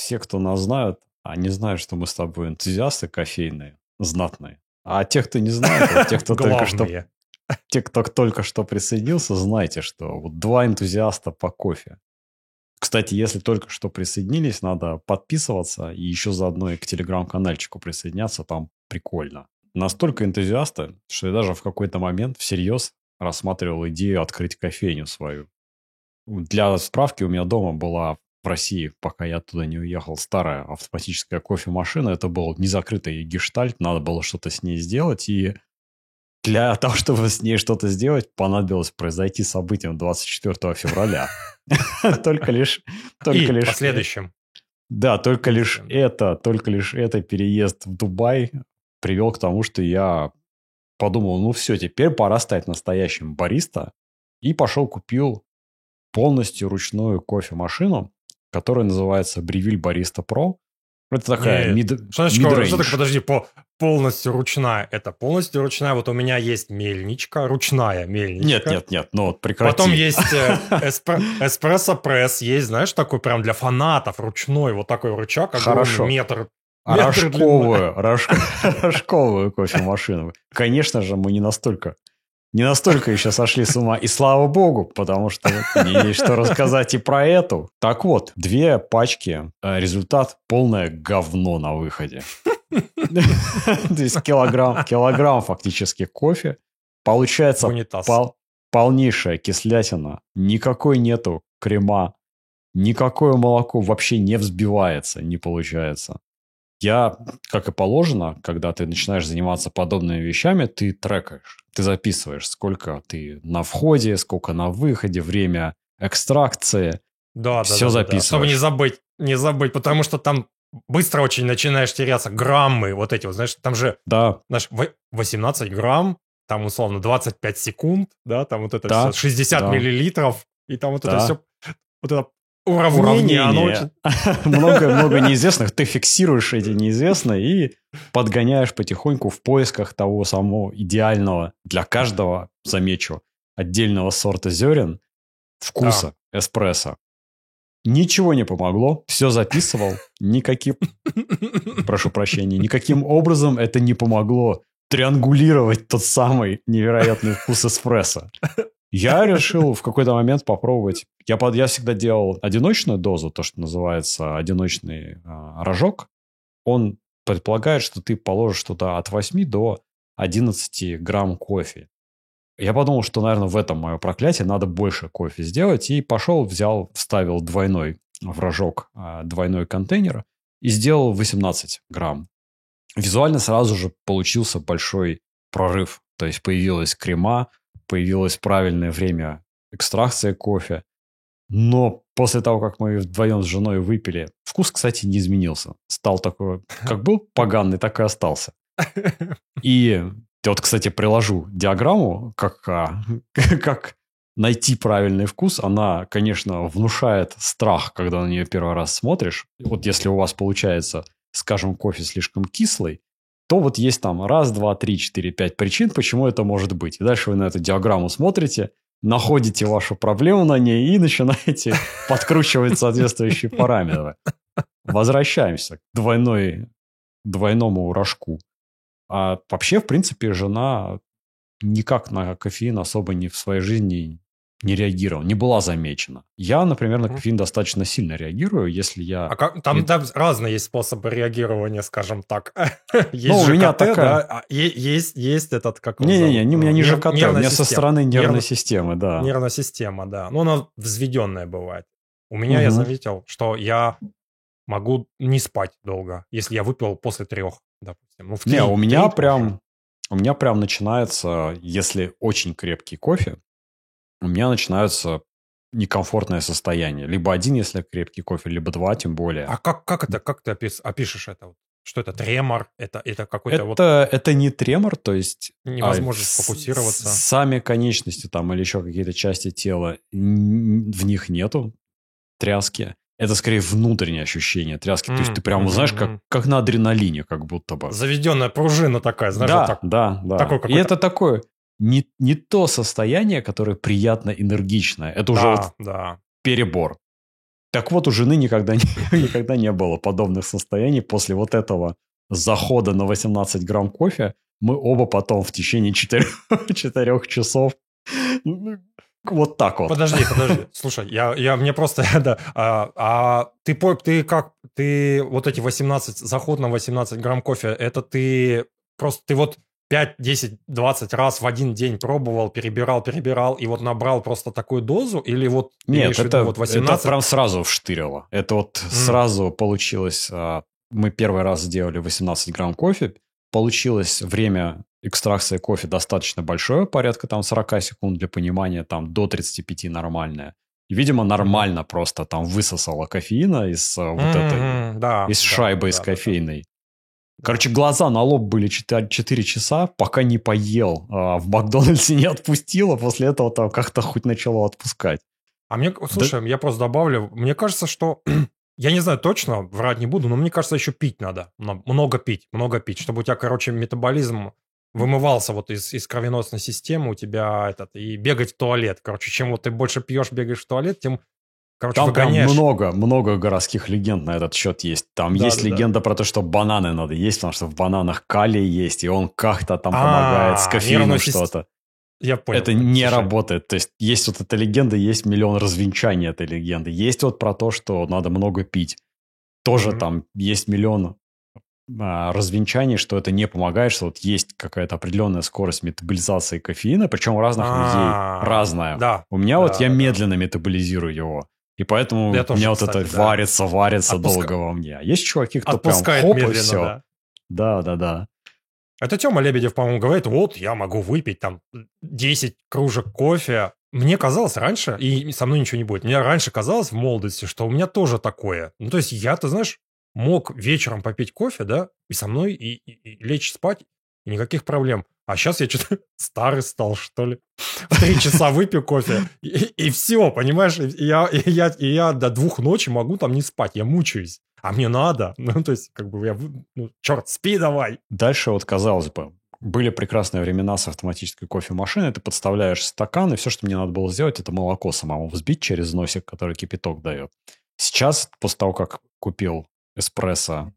все, кто нас знают, они знают, что мы с тобой энтузиасты кофейные, знатные. А те, кто не знает, а те, кто только что... Те, кто только что присоединился, знайте, что вот два энтузиаста по кофе. Кстати, если только что присоединились, надо подписываться и еще заодно и к телеграм-канальчику присоединяться, там прикольно. Настолько энтузиасты, что я даже в какой-то момент всерьез рассматривал идею открыть кофейню свою. Для справки, у меня дома была в России, пока я оттуда не уехал, старая автоматическая кофемашина. Это был незакрытый гештальт, надо было что-то с ней сделать. И для того, чтобы с ней что-то сделать, понадобилось произойти событием 24 февраля. Только лишь... Только лишь последующим. Да, только лишь это, только лишь это переезд в Дубай привел к тому, что я подумал, ну все, теперь пора стать настоящим бариста. И пошел купил полностью ручную кофемашину, которая называется Бревиль Бариста Pro. Это такая мид Что значит, что такое, подожди, по, полностью ручная? Это полностью ручная. Вот у меня есть мельничка, ручная мельничка. Нет, нет, нет, ну вот прекрати. Потом есть э, эспрессо-пресс, есть, знаешь, такой прям для фанатов ручной, вот такой рычаг, Хорошо. метр Рожковую, рожковую кофемашину. Конечно же, мы не настолько не настолько еще сошли с ума. И слава богу, потому что мне есть что рассказать и про эту. Так вот, две пачки. Э, результат полное говно на выходе. То есть килограмм, килограмм фактически кофе. Получается пол, полнейшая кислятина. Никакой нету крема. Никакое молоко вообще не взбивается, не получается. Я, как и положено, когда ты начинаешь заниматься подобными вещами, ты трекаешь, ты записываешь, сколько ты на входе, сколько на выходе, время экстракции. Да, все да, записываешь. Да. Чтобы не забыть, не забыть, потому что там быстро очень начинаешь теряться граммы вот эти вот, знаешь, там же да. знаешь, 18 грамм, там условно 25 секунд, да, там вот это да, все, 60 да. миллилитров, и там вот да. это все, вот это уравнение. Много-много неизвестных. Ты фиксируешь эти неизвестные и подгоняешь потихоньку в поисках того самого идеального для каждого, замечу, отдельного сорта зерен, вкуса да. эспрессо. Ничего не помогло, все записывал, никаким, прошу прощения, никаким образом это не помогло триангулировать тот самый невероятный вкус эспрессо. Я решил в какой-то момент попробовать. Я, под, я всегда делал одиночную дозу, то, что называется одиночный а, рожок. Он предполагает, что ты положишь туда от 8 до 11 грамм кофе. Я подумал, что, наверное, в этом мое проклятие, надо больше кофе сделать. И пошел, взял, вставил двойной в рожок, а, двойной контейнер и сделал 18 грамм. Визуально сразу же получился большой прорыв. То есть появилась крема, появилось правильное время экстракции кофе. Но после того, как мы вдвоем с женой выпили, вкус, кстати, не изменился. Стал такой, как был поганый, так и остался. И вот, кстати, приложу диаграмму, как, а, как найти правильный вкус. Она, конечно, внушает страх, когда на нее первый раз смотришь. Вот если у вас получается, скажем, кофе слишком кислый, то вот есть там раз, два, три, четыре, пять причин, почему это может быть. И дальше вы на эту диаграмму смотрите, находите вашу проблему на ней и начинаете подкручивать соответствующие параметры. Возвращаемся к двойной, двойному рожку. А вообще, в принципе, жена никак на кофеин особо не в своей жизни не реагировал, не была замечена. Я, например, на кофеин достаточно сильно реагирую, если я... А как, там, там разные есть способы реагирования, скажем так. есть ну, у меня такая... да? А есть, есть этот, как Не-не-не, у меня не ЖКТ, у меня со стороны нервной системы, да. Нервная система, да. Ну, она взведенная бывает. У меня я заметил, что я могу не спать долго, если я выпил после трех, допустим. Ну, в 3, не, у меня прям... У меня прям начинается, если очень крепкий кофе, у меня начинаются некомфортное состояние. Либо один, если крепкий кофе, либо два, тем более. А как, как это, как ты опис, опишешь это? Что это, тремор? Это, это какой-то это, вот... Это не тремор, то есть... Невозможно а, сфокусироваться. Сами конечности там или еще какие-то части тела, в них нету тряски. Это скорее внутреннее ощущение тряски. Mm, то есть ты прямо, mm-hmm. знаешь, как, как на адреналине, как будто бы. Заведенная пружина такая, знаешь, да, вот так. Да, да. Такой И это такое не, не то состояние, которое приятно энергичное. Это уже да, вот да. перебор. Так вот, у жены никогда не, никогда не было подобных состояний. После вот этого захода на 18 грамм кофе мы оба потом в течение 4, 4 часов вот так вот. Подожди, подожди. Слушай, я, я мне просто, да, а, а ты, ты как, ты вот эти 18, заход на 18 грамм кофе, это ты просто, ты вот 5, 10, 20 раз в один день пробовал, перебирал, перебирал, и вот набрал просто такую дозу? Или вот... Нет, это, вот 18... это прям сразу вштырило. Это вот mm. сразу получилось... А, мы первый раз сделали 18 грамм кофе, получилось время экстракции кофе достаточно большое, порядка там 40 секунд для понимания, там до 35 нормальное. И, видимо, нормально просто там высосало кофеина из mm-hmm, вот этой, да, из да, шайбы да, из кофейной. Короче, глаза на лоб были 4, 4 часа, пока не поел. А в Макдональдсе не отпустило, после этого там как-то хоть начало отпускать. А мне, слушай, да? я просто добавлю, мне кажется, что я не знаю точно, врать не буду, но мне кажется, еще пить надо. Много пить, много пить, чтобы у тебя, короче, метаболизм вымывался вот из, из кровеносной системы у тебя этот, и бегать в туалет. Короче, чем вот ты больше пьешь, бегаешь в туалет, тем Короче, Там выгоняешь. прям много, много городских легенд на этот счет есть. Там да, есть да, легенда да. про то, что бананы надо есть, потому что в бананах калий есть, и он как-то там а, помогает с кофеином что-то. Я понял. Это не работает. То есть есть вот эта легенда, есть миллион развенчаний этой легенды. Есть вот про то, что надо много пить. Тоже там есть миллион а, развенчаний, что это не помогает, что вот есть какая-то определенная скорость метаболизации кофеина, причем у разных людей разная. Да. У меня вот я медленно метаболизирую его. И поэтому я у меня вот это да. варится, варится Отпуска... долго во мне. А есть чуваки, кто Отпускает прям хоп медленно, и все. Да. да, да, да. Это Тёма Лебедев, по-моему, говорит, вот, я могу выпить там 10 кружек кофе. Мне казалось раньше, и со мной ничего не будет, мне раньше казалось в молодости, что у меня тоже такое. Ну, то есть я, ты знаешь, мог вечером попить кофе, да, и со мной и, и, и лечь спать, и никаких проблем. А сейчас я что-то старый стал, что ли. В три часа выпью кофе, и, и все, понимаешь? Я, я, я до двух ночи могу там не спать, я мучаюсь. А мне надо. Ну, то есть, как бы я... Ну, черт, спи давай. Дальше вот, казалось бы, были прекрасные времена с автоматической кофемашиной. Ты подставляешь стакан, и все, что мне надо было сделать, это молоко самому взбить через носик, который кипяток дает. Сейчас, после того, как купил эспрессо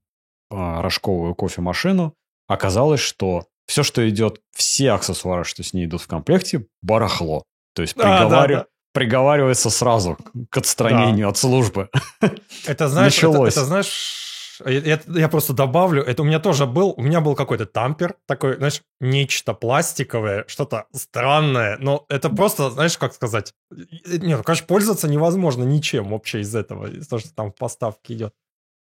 а, рожковую кофемашину, оказалось, что все, что идет, все аксессуары, что с ней идут в комплекте, барахло. То есть приговариваю, да, да. приговаривается сразу к отстранению да. от службы. Это знаешь, это, это знаешь, я, я просто добавлю, это у меня тоже был, у меня был какой-то тампер, такой, знаешь, нечто пластиковое, что-то странное, но это просто, знаешь, как сказать, нет, ну, конечно, пользоваться невозможно ничем вообще из этого, из того, что там в поставке идет.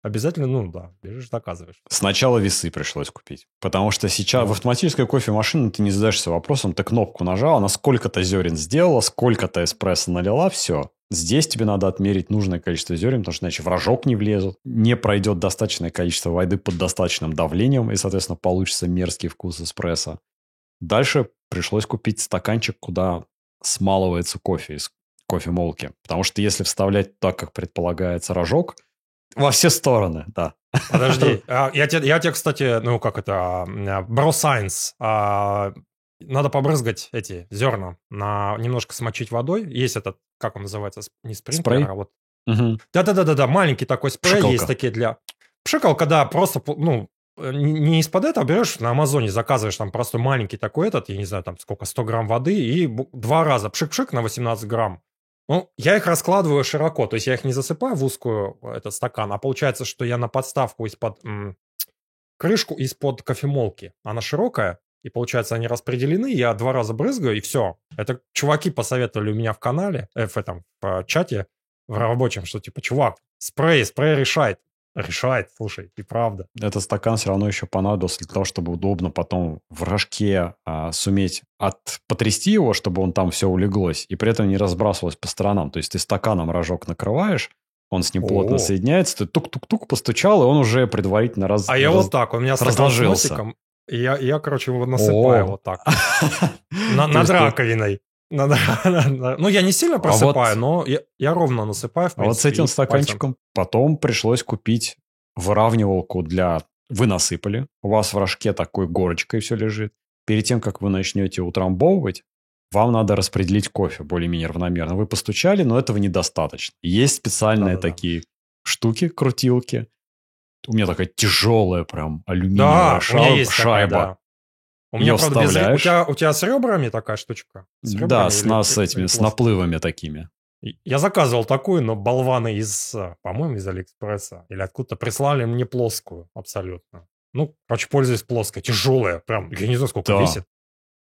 Обязательно, ну да, бежишь, доказываешь. Сначала весы пришлось купить. Потому что сейчас ну. в автоматической кофемашине ты не задаешься вопросом, ты кнопку нажал, она сколько-то зерен сделала, сколько-то эспрессо налила, все. Здесь тебе надо отмерить нужное количество зерен, потому что иначе в рожок не влезут, не пройдет достаточное количество воды под достаточным давлением, и, соответственно, получится мерзкий вкус эспрессо. Дальше пришлось купить стаканчик, куда смалывается кофе из кофемолки. Потому что если вставлять так, как предполагается рожок – во все стороны, да. Подожди, а, я тебе, я тебе, кстати, ну как это, Bro Science, а, надо побрызгать эти зерна, на, немножко смочить водой. Есть этот, как он называется, не спринклер, а вот... Да-да-да-да, маленький такой спрей Пшикалка. есть такие для... Пшикалка, да, просто, ну, не из-под этого берешь, на Амазоне заказываешь там просто маленький такой этот, я не знаю, там сколько, 100 грамм воды, и два раза пшик-пшик на 18 грамм. Ну, я их раскладываю широко, то есть я их не засыпаю в узкую этот стакан, а получается, что я на подставку из-под крышку из-под кофемолки. Она широкая, и получается, они распределены, я два раза брызгаю, и все. Это чуваки посоветовали у меня в канале, э, в этом в чате, в рабочем, что типа, чувак, спрей, спрей решает решает, слушай, и правда. Этот стакан все равно еще понадобился для того, чтобы удобно потом в рожке а, суметь от потрясти его, чтобы он там все улеглось, и при этом не разбрасывалось по сторонам. То есть ты стаканом рожок накрываешь, он с ним плотно соединяется, ты тук-тук-тук постучал, и он уже предварительно раз, А я вот так, у меня стакан с носиком, я, я, короче, его насыпаю О. вот так. Над раковиной. Ну, я не сильно а просыпаю, но я ровно насыпаю. А вот с этим стаканчиком потом пришлось купить выравнивалку для... Вы насыпали, у вас в рожке такой горочкой все лежит. Перед тем, как вы начнете утрамбовывать, вам надо распределить кофе более-менее равномерно. Вы постучали, но этого недостаточно. Есть специальные Да-да-да. такие штуки, крутилки. У меня такая тяжелая прям алюминиевая Да, шайба. такая, да. У меня, Её правда, без... У тебя, у тебя с ребрами такая штучка? С ребрами Да, с, или- с этими, с наплывами такими. Я заказывал такую, но болваны из, по-моему, из Алиэкспресса или откуда-то прислали мне плоскую абсолютно. Ну, короче, пользуюсь плоской, тяжелая, прям, я не знаю, сколько Да. весит.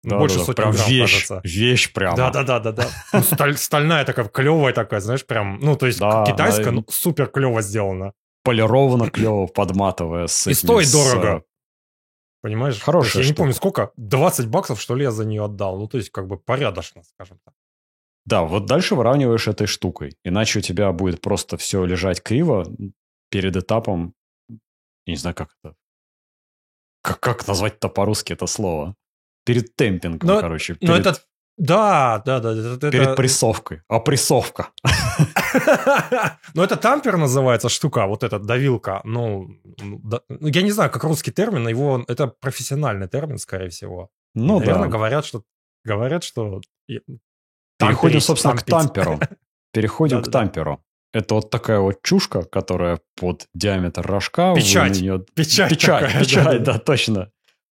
Ну, Да, Больше да, сотни прям грамм, вещь, кажется. вещь прямо. Да, да, да, да, да. Ну, сталь- стальная такая, клевая такая, знаешь, прям, ну, то есть Да, китайская, да, но супер клево сделана. Полировано клево, подматывая. С И этими, стоит с, дорого. Понимаешь? Хорошая Я не штука. помню, сколько, 20 баксов, что ли, я за нее отдал. Ну, то есть, как бы порядочно, скажем так. Да, вот дальше выравниваешь этой штукой. Иначе у тебя будет просто все лежать криво перед этапом... Я не знаю, как это... Как, как назвать-то по-русски это слово? Перед темпингом, Но- короче. Но перед, это... Да, да, да. это- перед это- прессовкой. Опрессовка. Ну, это тампер называется штука, вот эта давилка. Ну, ну, ну, я не знаю, как русский термин, его это профессиональный термин, скорее всего. Ну да. говорят, что говорят, что Переходим, собственно, к тамперу. Переходим к тамперу. Это вот такая вот чушка, которая под диаметр рожка. Печать. Печать Печать, такая, печать, да, точно.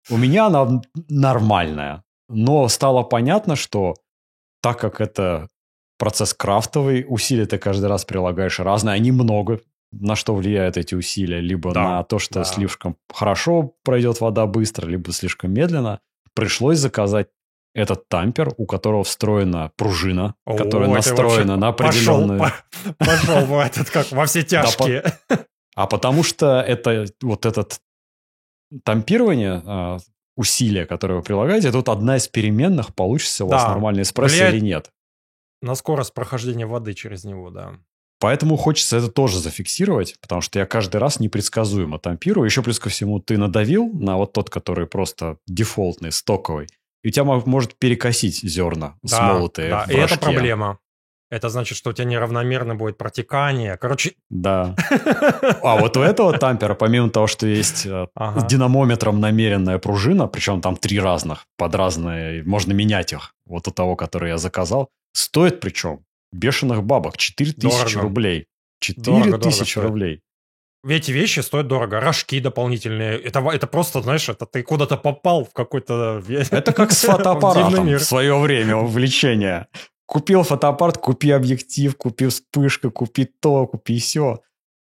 У меня она нормальная. Но стало понятно, что так как это процесс крафтовый, усилия ты каждый раз прилагаешь разные, они много. На что влияют эти усилия? Либо Да, на то, что да. слишком хорошо пройдет вода быстро, либо слишком медленно. Пришлось заказать этот тампер, у которого встроена пружина, О, которая настроена на пошел, определенную... по- Пошел в этот, как во все тяжкие. А потому что это вот этот тампирование, а, усилия, которые вы прилагаете, вот одна из переменных, получится у вас Да. нормальный эспрессо Влияет- или нет. На скорость прохождения воды через него, да. Поэтому хочется это тоже зафиксировать, потому что я каждый раз непредсказуемо тампирую. Еще плюс ко всему ты надавил на вот тот, который просто дефолтный, стоковый, и у тебя мо- может перекосить зерна Да, смолотые да, в И это проблема. Это значит, что у тебя неравномерно будет протекание. Короче, Да. А вот у этого тампера, помимо того, что есть э, Ага. с динамометром намеренная пружина, причем там три разных, под разные, можно менять их. Вот у того, который я заказал, стоит причем бешеных бабок, 4000 Дорого. рублей. Дорого, дорого 4000 стоит. рублей. эти вещи стоят дорого. Рожки дополнительные. Это, это просто, знаешь, это ты куда-то попал в какой-то... Это как с фотоаппаратом в свое время, увлечение. Купил фотоаппарат, купи объектив, купи вспышка, купи то, купи все.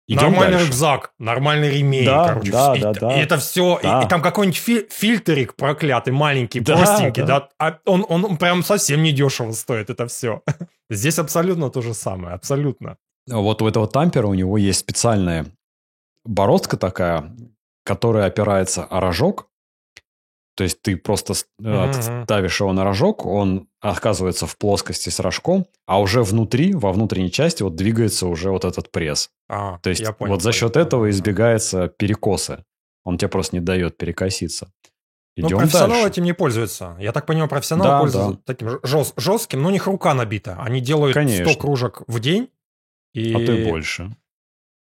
нормальный рюкзак, нормальный ремень, Да, короче. да, и, да, и да. это все, и- Да. и, там какой-нибудь фи- фильтрик проклятый, маленький, Да, простенький, да. да, а он, он прям совсем не дешево стоит, это все. Здесь абсолютно то же самое, абсолютно. Вот у этого тампера у него есть специальная бороздка такая, которая опирается о рожок. То есть ты просто с- э, ставишь его на рожок, он оказывается в плоскости с рожком, а уже внутри, во внутренней части, вот двигается уже вот этот пресс. А, То есть понял, вот за понял, счет понял, этого да. избегается перекосы. Он тебе просто не дает перекоситься. Ну, Идем профессионалы дальше. этим не пользуются. Я так понимаю, профессионалы Да, пользуются да. таким жест- жестким, но у них рука набита. Они делают Конечно. 100 кружек в день. И... А и больше.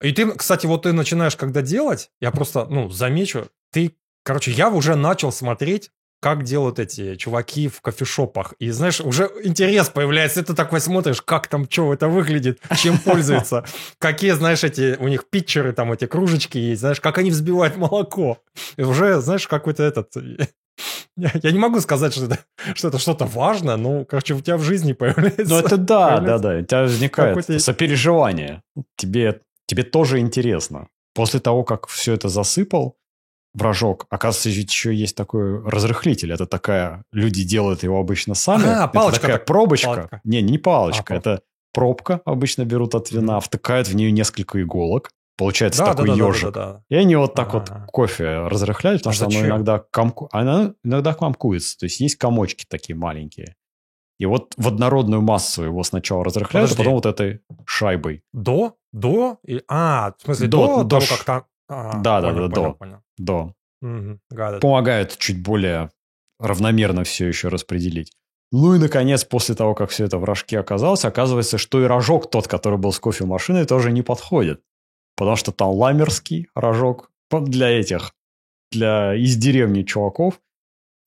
И ты, кстати, вот ты начинаешь когда делать, я просто, ну, замечу, ты, короче, я уже начал смотреть, как делают эти чуваки в кофешопах. И, знаешь, уже интерес появляется. И ты такой смотришь, как там, что это выглядит, чем пользуются. Какие, знаешь, эти, у них питчеры, там эти кружечки есть, знаешь, как они взбивают молоко. И уже, знаешь, какой-то этот... Я я не могу сказать, что это, что это что-то важное, но, короче, у тебя в жизни появляется... Ну это да, да, да. У тебя возникает сопереживание. Тебе, тебе тоже интересно. После того, как все это засыпал в рожок, оказывается, ведь еще есть такой разрыхлитель. Это такая... Люди делают его обычно сами. А, Это палочка такая так- пробочка. палочка. Не, не палочка. А, это пробка обычно берут от вина, втыкают в нее несколько иголок. Получается Да, да, такой да, да, ежик. да, да. И они вот так вот Ага. кофе разрыхляют, потому А что оно зачем? иногда, комку... оно иногда комкуется. То есть есть комочки такие маленькие. И вот в однородную массу его сначала разрыхляют, Подожди. а потом вот этой шайбой. До? До? И, а, в смысле, До- до, до того, ш- как там... А, Да, да, понял, да, понял, до. понял. до. It. Помогает чуть более равномерно все еще распределить. Ну и, наконец, после того, как все это в рожке оказалось, оказывается, что и рожок тот, который был с кофемашиной, тоже не подходит. Потому что там ламерский рожок для этих, для из деревни чуваков.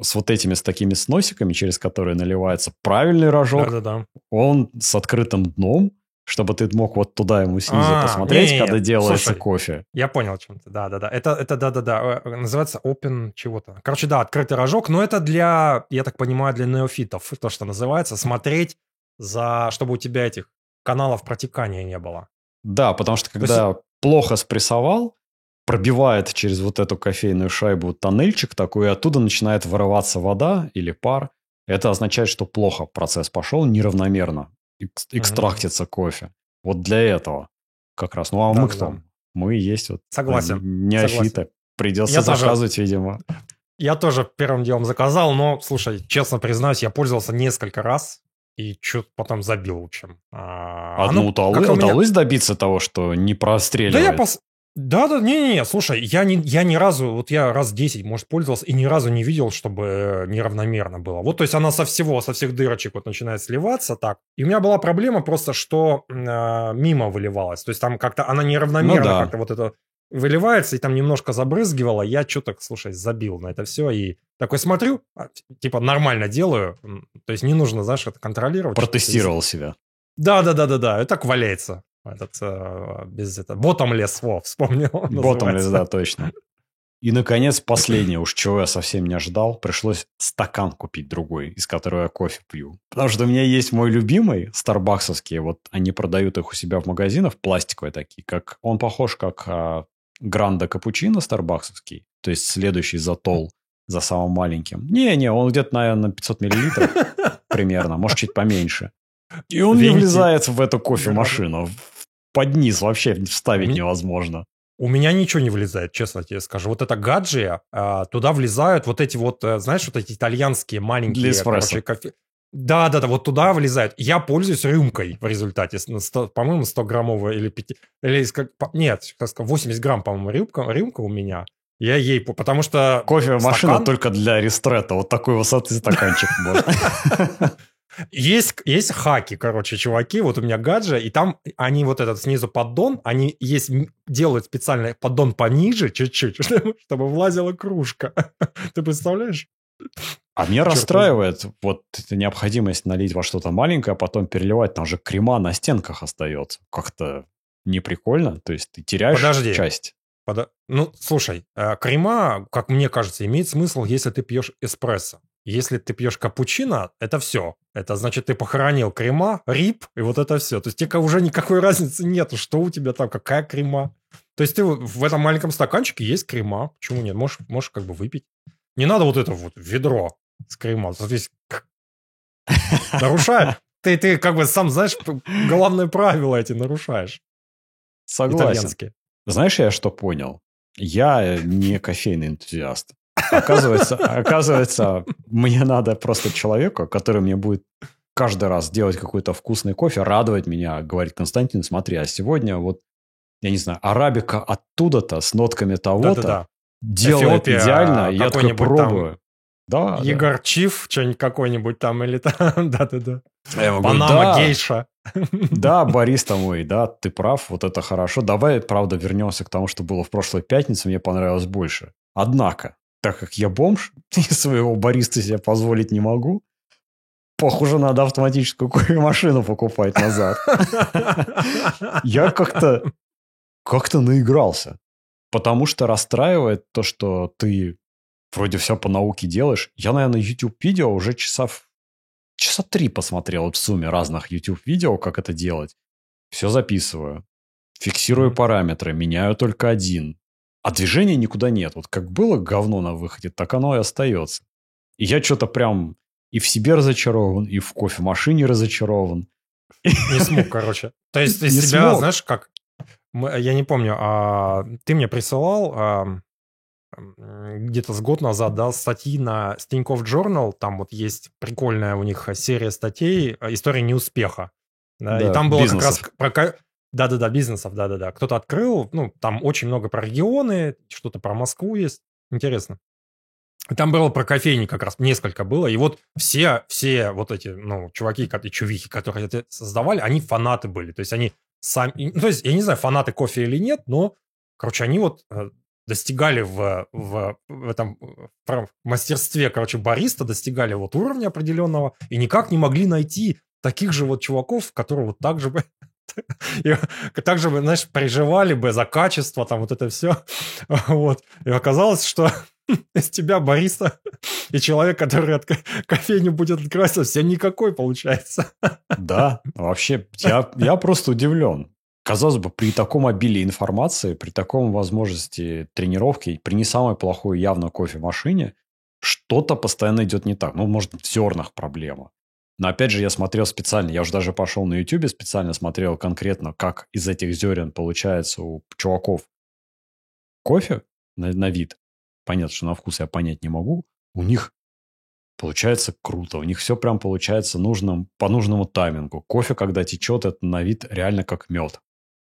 с вот этими, с такими сносиками, через которые наливается правильный рожок. Да-да-да. Он с открытым дном, чтобы ты мог вот туда ему снизу А, посмотреть, не-не-не, когда делается слушай. кофе. Я понял, чем ты. Да, да, да. Это, это, да, да, да. Называется open чего-то. Короче, да, открытый рожок, но это для, я так понимаю, для неофитов, то, что называется, смотреть за, чтобы у тебя этих каналов протекания не было. Да, потому что когда плохо спрессовал, пробивает через вот эту кофейную шайбу тоннельчик такой, и оттуда начинает вырываться вода или пар. Это означает, что плохо процесс пошел, неравномерно экстрактится кофе. Вот для этого как раз. Ну а мы Да, кто? да. Мы есть вот Согласен. неофиты. Придется Я тоже- заказывать, видимо. Я тоже первым делом заказал, но, слушай, честно признаюсь, я пользовался несколько раз и что-то потом забил, в общем. А, Одну оно удалось, как-то у меня- удалось добиться того, что не Да простреливает. я пос... Да, да, не-не-не, слушай, я, не, я ни разу, вот я раз 10, может, пользовался, и ни разу не видел, чтобы э, неравномерно было. Вот, то есть она со всего, со всех дырочек вот начинает сливаться так. И у меня была проблема просто, что э, мимо выливалась. То есть там как-то она неравномерно Ну да. как-то вот это выливается, и там немножко забрызгивала. Я что-то, слушай, забил на это все. И такой смотрю, а, типа нормально делаю. То есть не нужно, знаешь, это контролировать. Протестировал себя. Да, да, да, да, да. И так валяется. Этот э, без этого. Ботомлес, во, вспомнил. Называется. да, точно. И, наконец, последнее, уж чего я совсем не ожидал, пришлось стакан купить другой, из которого я кофе пью. Потому что у меня есть мой любимый, старбаксовский, вот они продают их у себя в магазинах, пластиковые такие, как он похож как а, Гранда Капучино старбаксовский, то есть следующий за тол, за самым маленьким. Не-не, он где-то, наверное, 500 миллилитров примерно, может, чуть поменьше. И он не Венти. влезает в эту кофемашину. Под низ вообще вставить Ми- невозможно. У меня ничего не влезает, честно тебе скажу. Вот это гаджия, а, туда влезают вот эти вот, э, знаешь, вот эти итальянские маленькие, Для короче, кофе. Да, да, да, вот туда влезают. Я пользуюсь рюмкой в результате. с- на 100, по-моему, 100-граммовая или 5... Или нет, как сказать, 80 грамм, по-моему, рюмка, рюмка у меня. Я ей... по- Потому что... Кофемашина Стакан? только для рестрета. Вот такой высоты стаканчик. Есть, есть хаки, короче, чуваки, вот у меня гаджа, и там они вот этот снизу поддон, они есть, делают специально поддон пониже чуть-чуть, чтобы, влазила кружка. Ты представляешь? А меня Чёрт расстраивает вот эта необходимость налить во что-то маленькое, а потом переливать. Там же крема на стенках остается. Как-то неприкольно. То есть ты теряешь Подожди. часть. Пода- Ну, слушай, э, крема, как мне кажется, имеет смысл, если ты пьешь эспрессо. Если ты пьешь капучино, это все. Это значит, ты похоронил крема, рип, и вот это все. То есть тебе уже никакой разницы нету, что у тебя там, какая крема. То есть ты в этом маленьком стаканчике есть крема. Почему нет? Можешь, можешь как бы выпить. Не надо вот это вот ведро с крема. То есть нарушаешь. Ты, ты как бы сам знаешь, главное правило эти нарушаешь. Согласен. Итальянские. Знаешь, я что понял? Я не кофейный энтузиаст. Оказывается, оказывается, мне надо просто человека, который мне будет каждый раз делать какой-то вкусный кофе, радовать меня, говорит Константин, смотри, а сегодня вот, я не знаю, арабика оттуда-то с нотками того-то Да-да-да. делает Эфиопия, идеально, я такой какой-нибудь там пробую. Да, да. Егор Чиф, что-нибудь какой-нибудь там, или там, да-да-да. Говорю, Панама да, гейша. Да, бариста мой, да, ты прав, вот это хорошо. Давай, правда, вернемся к тому, что было в прошлой пятнице, мне понравилось больше. Однако, так как я бомж, и своего бариста себе позволить не могу, похоже, надо автоматическую кофемашину покупать назад. Я как-то как-то наигрался. Потому что расстраивает то, что ты вроде все по науке делаешь. Я, наверное, YouTube-видео уже часа, часа три посмотрел в сумме разных YouTube-видео, как это делать. Все записываю. Фиксирую параметры, меняю только один. А движения никуда нет. Вот как было говно на выходе, так оно и остается. И я что-то прям и в себе разочарован, и в кофемашине разочарован. Не смог, короче. То есть тебя, смог. знаешь, как... Я не помню, а ты мне присылал а, где-то с год назад, да, статьи на Тинькофф Journal, там вот есть прикольная у них серия статей «История неуспеха». Да, Да, и там было бизнесов. как раз про... Да-да-да, бизнесов, да-да-да. Кто-то открыл, ну, там очень много про регионы, что-то про Москву есть. Интересно. Там было про кофейни как раз, несколько было. И вот все, все вот эти, ну, чуваки, и чувихи, которые это создавали, они фанаты были. То есть они сами... ну, То есть, я не знаю, фанаты кофе или нет, но, короче, они вот э, достигали в, в, в этом в мастерстве, короче, бариста, достигали вот уровня определенного и никак не могли найти таких же вот чуваков, которые вот так же и также бы, знаешь, переживали бы за качество, там вот это все. Вот. И оказалось, что из тебя бариста и человек, который от кофейни будет открывать, совсем никакой получается. Да, вообще, я, я просто удивлен. Казалось бы, при таком обилии информации, при таком возможности тренировки, при не самой плохой явно кофемашине, что-то постоянно идет не так. Ну, может, в зернах проблема. Но опять же, я смотрел специально, я уже даже пошел на YouTube, специально смотрел конкретно, как из этих зерен получается у чуваков кофе на, на вид. Понятно, что на вкус я понять не могу. У них получается круто. У них все прям получается нужным, по нужному таймингу. Кофе, когда течет, это на вид реально как мед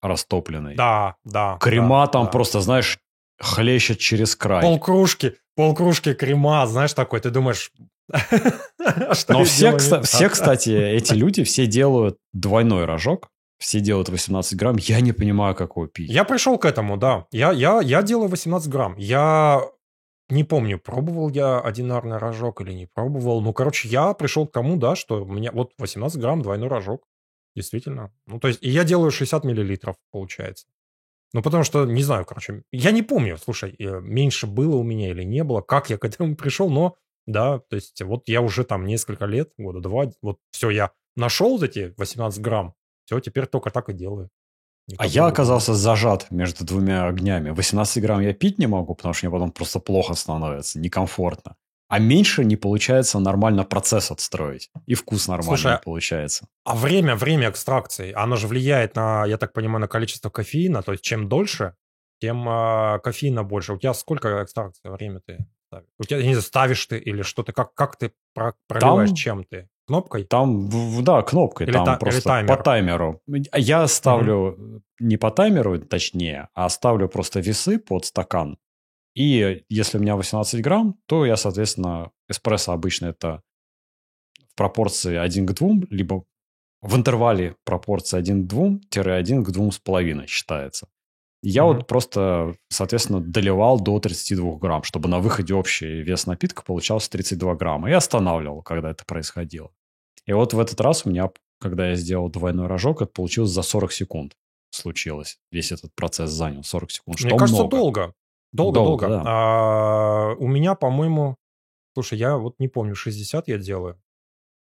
растопленный. Да, да. Крема да, там да. просто, знаешь, хлещет через край. Полкружки, полкружки крема, знаешь, такой, ты думаешь... Но все, все, кстати, эти люди, все делают двойной рожок, все делают 18 грамм, я не понимаю, как его пить. Я пришел к этому, да. Я, я, я делаю 18 грамм. Я не помню, пробовал я одинарный рожок или не пробовал. Ну, короче, я пришел к тому, да, что у меня вот 18 грамм двойной рожок. Действительно. Ну, то есть, и я делаю 60 миллилитров, получается. Ну, потому что, не знаю, короче, я не помню, слушай, э, меньше было у меня или не было, как я к этому пришел, но, да, то есть, вот я уже там несколько лет, года два, вот все, я нашел эти 18 грамм, все, теперь только так и делаю. Никак а я оказался зажат между двумя огнями. 18 грамм я пить не могу, потому что мне потом просто плохо становится, некомфортно. А меньше не получается нормально процесс отстроить. И вкус нормально Слушай, получается. А время, время экстракции, оно же влияет на, я так понимаю, на количество кофеина. То есть чем дольше, тем э, кофеина больше. У тебя сколько экстракции время ты? У тебя, не знаю, ставишь ты или что-то? Как, как ты проливаешь, там, чем ты? Кнопкой? Там, да, кнопкой. Или там та, просто или таймер. по таймеру. Я ставлю угу. не по таймеру, точнее, а ставлю просто весы под стакан. И если у меня 18 грамм, то я, соответственно, эспрессо обычно это в пропорции 1 к 2, либо в интервале пропорции 1 к 2-1 к 2,5 считается. Я mm-hmm. вот просто, соответственно, доливал до 32 грамм, чтобы на выходе общий вес напитка получался 32 грамма. И останавливал, когда это происходило. И вот в этот раз у меня, когда я сделал двойной рожок, это получилось за 40 секунд случилось. Весь этот процесс занял 40 секунд. Мне кажется, много. долго. Долго-долго. Да. А, у меня, по-моему, слушай, я вот не помню, 60 я делаю,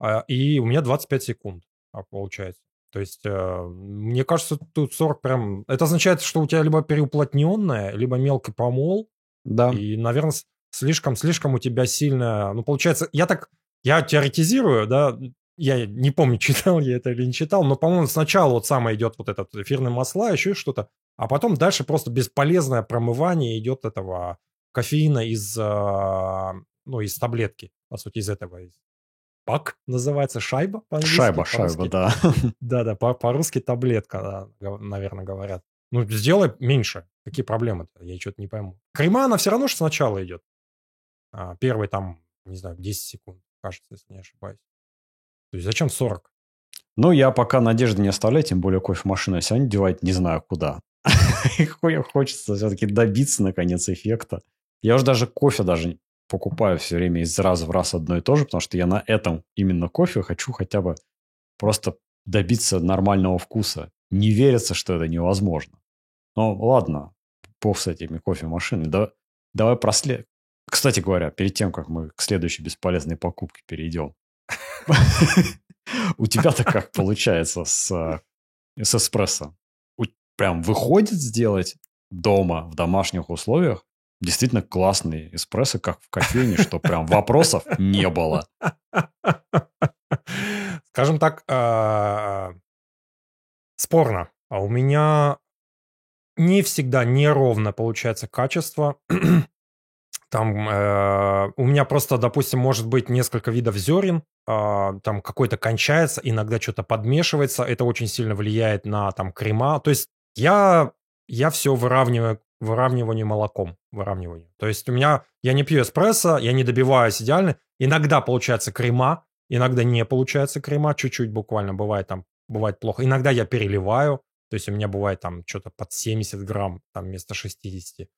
а, и у меня 25 секунд а, получается. То есть, э, мне кажется, тут 40 прям... Это означает, что у тебя либо переуплотненное, либо мелкий помол. Да. И, наверное, слишком, слишком у тебя сильно... Ну, получается, я так... Я теоретизирую, да, я не помню, читал я это или не читал, но, по-моему, сначала вот самое идет вот этот эфирные масла, еще что-то, а потом дальше просто бесполезное промывание идет этого кофеина из, а, ну, из таблетки, по сути, из этого. Пак называется шайба по-английски? Шайба, шайба, да. Да-да, по-русски таблетка, наверное, говорят. Ну, сделай меньше. Какие проблемы-то? Я что-то не пойму. Крема, она все равно что сначала идет. А, первый там, не знаю, 10 секунд, кажется, если не ошибаюсь. То есть зачем 40? Ну, я пока надежды не оставляю, тем более кофемашину я сегодня девать не знаю куда. Хочется все-таки добиться, наконец, эффекта. Я уже даже кофе даже покупаю все время из раза в раз одно и то же, потому что я на этом именно кофе хочу хотя бы просто добиться нормального вкуса. Не верится, что это невозможно. Ну, ладно, бог с этими кофемашинами. Да, давай прослед... Кстати говоря, перед тем, как мы к следующей бесполезной покупке перейдем. У тебя-то как получается с эспрессо? Прям выходит сделать дома, в домашних условиях, действительно классный эспрессо, как в кофейне, что прям вопросов не было. Скажем так, а, спорно. А у меня не всегда неровно получается качество. Там э, у меня просто, допустим, может быть несколько видов зерен, э, там какой-то кончается, иногда что-то подмешивается, это очень сильно влияет на там крема. То есть я, я все выравниваю, выравниванию молоком, выравниванию. То есть у меня, я не пью эспрессо, я не добиваюсь идеально. Иногда получается крема, иногда не получается крема, чуть-чуть буквально бывает там, бывает плохо. Иногда я переливаю, то есть у меня бывает там что-то под 70 грамм, там вместо 60.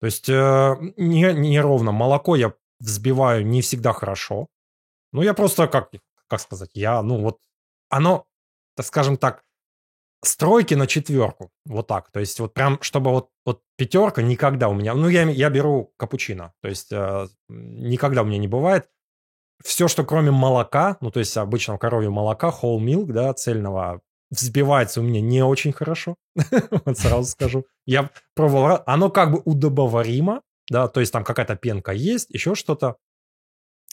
То есть э, не, не ровно. Молоко я взбиваю не всегда хорошо. Ну, я просто, как, как сказать, я, ну, вот, оно, так скажем так, стройки на четверку. Вот так. То есть вот прям, чтобы вот, вот пятерка никогда у меня... Ну, я, я беру капучино. То есть э, никогда у меня не бывает. Все, что кроме молока, ну, то есть обычного коровьего молока, whole milk, да, цельного, взбивается у меня не очень хорошо. вот сразу скажу. Я пробовал. Оно как бы удобоваримо, да, то есть там какая-то пенка есть, еще что-то.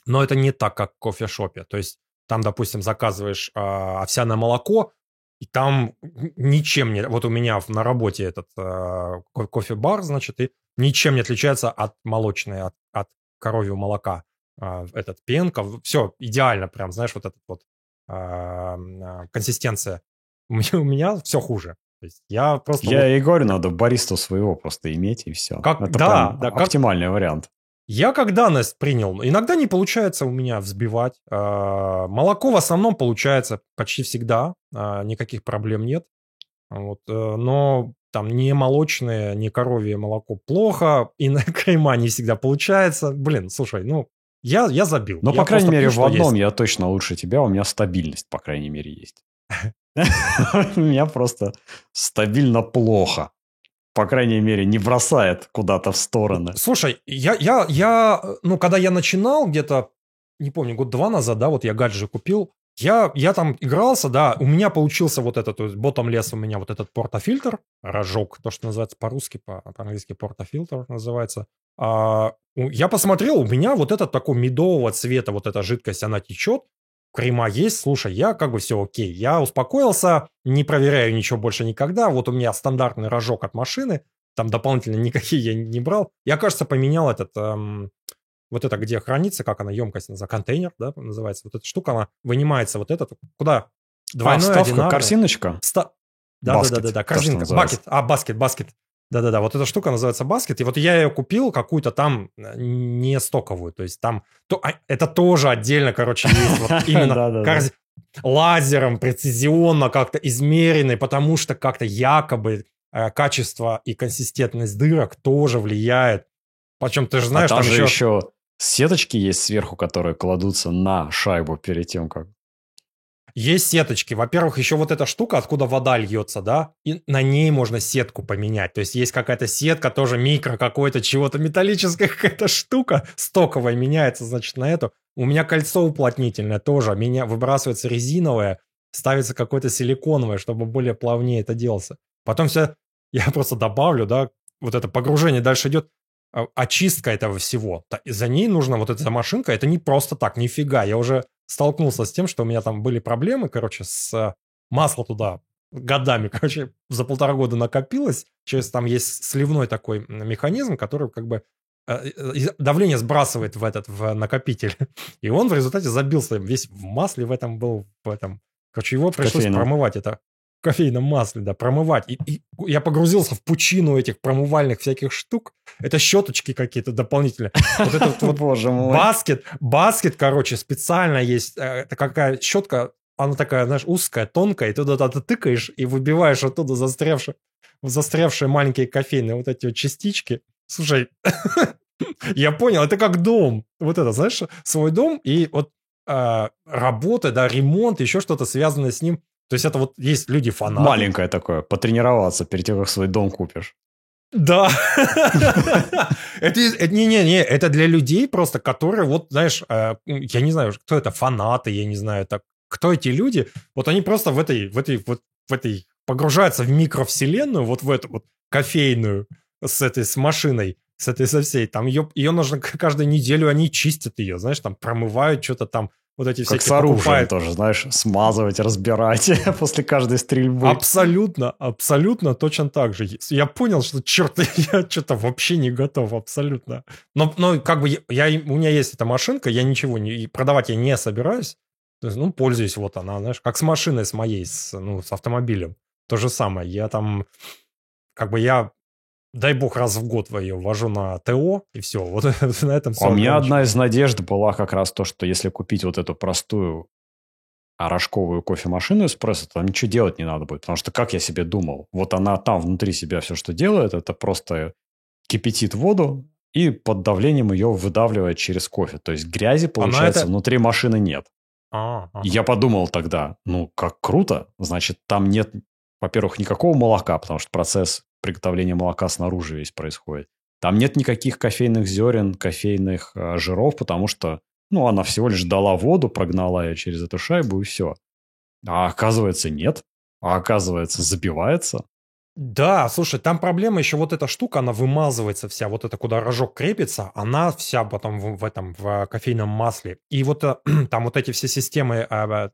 Но это не так, как в кофешопе. То есть там, допустим, заказываешь э, овсяное молоко, и там ничем не... Вот у меня на работе этот э, кофе-бар, значит, и ничем не отличается от молочной, от, от коровьего молока. Э, этот пенка, все идеально прям, знаешь, вот этот вот э, консистенция. У меня, у меня все хуже. То есть я просто... Я и говорю, надо баристу своего просто иметь, и все. Как... Это да, да, оптимальный как... вариант. Я как данность принял. Иногда не получается у меня взбивать. А, молоко в основном получается почти всегда. А, никаких проблем нет. Вот. Э, но там не молочное, не коровье молоко плохо. И на крема не всегда получается. Блин, слушай, ну, я, я забил. Но, я по крайней мере, пью, в одном есть. я точно лучше тебя. У меня стабильность, по крайней мере, есть. У меня просто стабильно плохо по крайней мере, не бросает куда-то в стороны. Слушай, я, я, я, ну, когда я начинал где-то, не помню, год два назад, да, вот я гаджи купил, я, я там игрался, да, у меня получился вот этот, то есть ботом лес у меня вот этот портофильтр, рожок, то, что называется по-русски, по-английски портофильтр называется. А, я посмотрел, у меня вот этот такой медового цвета, вот эта жидкость, она течет, крема есть, слушай, я как бы все окей. Я успокоился, не проверяю ничего больше никогда. Вот у меня стандартный рожок от машины, там дополнительно никакие я не брал. Я, кажется, поменял этот, эм, вот это где хранится, как она, емкость, за контейнер, да, называется. Вот эта штука, она вынимается вот этот, куда? Двойной, а, вставка, корзиночка? Ста... Да, да, да, да, да, корзинка, бакет, а, баскет, баскет. Да-да-да, вот эта штука называется баскет, и вот я ее купил какую-то там э, не стоковую, то есть там то, а, это тоже отдельно, короче, есть вот именно корз... лазером прецизионно как-то измеренный, потому что как-то якобы э, качество и консистентность дырок тоже влияет. Причем ты же знаешь, а там, там же еще... еще сеточки есть сверху, которые кладутся на шайбу перед тем, как есть сеточки. Во-первых, еще вот эта штука, откуда вода льется, да, и на ней можно сетку поменять. То есть есть какая-то сетка, тоже микро какой-то, чего-то металлическая какая-то штука, стоковая меняется, значит, на эту. У меня кольцо уплотнительное тоже, меня выбрасывается резиновое, ставится какое-то силиконовое, чтобы более плавнее это делался. Потом все, я просто добавлю, да, вот это погружение дальше идет, а, очистка этого всего. За ней нужна вот эта машинка, это не просто так, нифига. Я уже столкнулся с тем, что у меня там были проблемы, короче, с э, масло туда годами, короче, за полтора года накопилось. Через там есть сливной такой механизм, который как бы э, давление сбрасывает в этот в накопитель. И он в результате забился весь в масле в этом был, в этом. Короче, его пришлось Кофейном. промывать. Это кофейном масле, да, промывать. И, и я погрузился в пучину этих промывальных всяких штук. Это щеточки какие-то дополнительные. Вот этот вот Боже мой. баскет, баскет, короче, специально есть. Э, это какая щетка, она такая, знаешь, узкая, тонкая, и туда ты тыкаешь и выбиваешь оттуда застрявшие, застрявшие маленькие кофейные вот эти вот частички. Слушай, я понял, это как дом. Вот это, знаешь, свой дом и вот э, работа, да, ремонт, еще что-то связанное с ним. То есть это вот есть люди фанаты. Маленькое такое, потренироваться перед тем, как свой дом купишь. Да. это не-не-не, это для людей просто, которые вот, знаешь, э, я не знаю, кто это, фанаты, я не знаю, так, кто эти люди, вот они просто в этой, в этой, вот в этой погружаются в микровселенную, вот в эту вот кофейную с этой, с машиной, с этой со всей, там ее, ее нужно каждую неделю, они чистят ее, знаешь, там промывают что-то там, вот эти как всякие с оружием покупает. тоже, знаешь, смазывать, разбирать после каждой стрельбы. Абсолютно, абсолютно точно так же. Я понял, что, черт, я что-то вообще не готов, абсолютно. Но, но как бы я, у меня есть эта машинка, я ничего не, продавать я не собираюсь. То есть, ну, пользуюсь вот она, знаешь, как с машиной с моей, с, ну, с автомобилем. То же самое. Я там, как бы я дай бог, раз в год я ее ввожу на ТО, и все. Вот на этом все. А у меня одна из надежд была как раз то, что если купить вот эту простую рожковую кофемашину эспрессо, то там ничего делать не надо будет. Потому что как я себе думал, вот она там внутри себя все, что делает, это просто кипятит воду и под давлением ее выдавливает через кофе. То есть грязи, получается, это... внутри машины нет. А, ага. Я подумал тогда, ну, как круто, значит, там нет, во-первых, никакого молока, потому что процесс приготовления молока снаружи весь происходит. Там нет никаких кофейных зерен, кофейных э, жиров, потому что, ну, она всего лишь дала воду, прогнала ее через эту шайбу и все. А оказывается, нет. А оказывается, забивается. Да, слушай, там проблема еще вот эта штука, она вымазывается вся, вот это куда рожок крепится, она вся потом в, в этом, в кофейном масле. И вот э, там вот эти все системы э,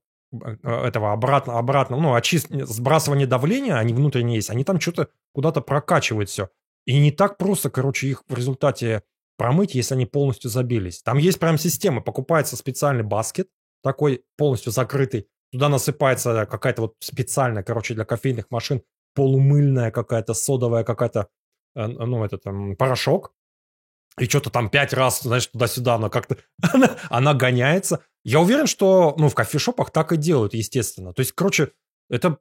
этого обратно, обратно, ну, очист, сбрасывания давления, они внутренние есть, они там что-то куда-то прокачивают все. И не так просто, короче, их в результате промыть, если они полностью забились. Там есть прям система, покупается специальный баскет, такой полностью закрытый, туда насыпается какая-то вот специальная, короче, для кофейных машин полумыльная какая-то, содовая какая-то, э, ну, это там, порошок, и что-то там пять раз, знаешь, туда-сюда она как-то, она, она гоняется. Я уверен, что, ну, в кофешопах так и делают, естественно. То есть, короче, это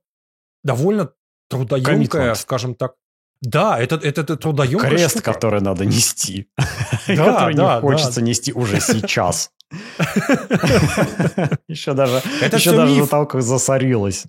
довольно трудоемкая, скажем так, да, это, это, это трудоемкая Крест, штука. который надо нести. Да, который не хочется нести уже сейчас. Еще даже, еще даже Наталка засорилась.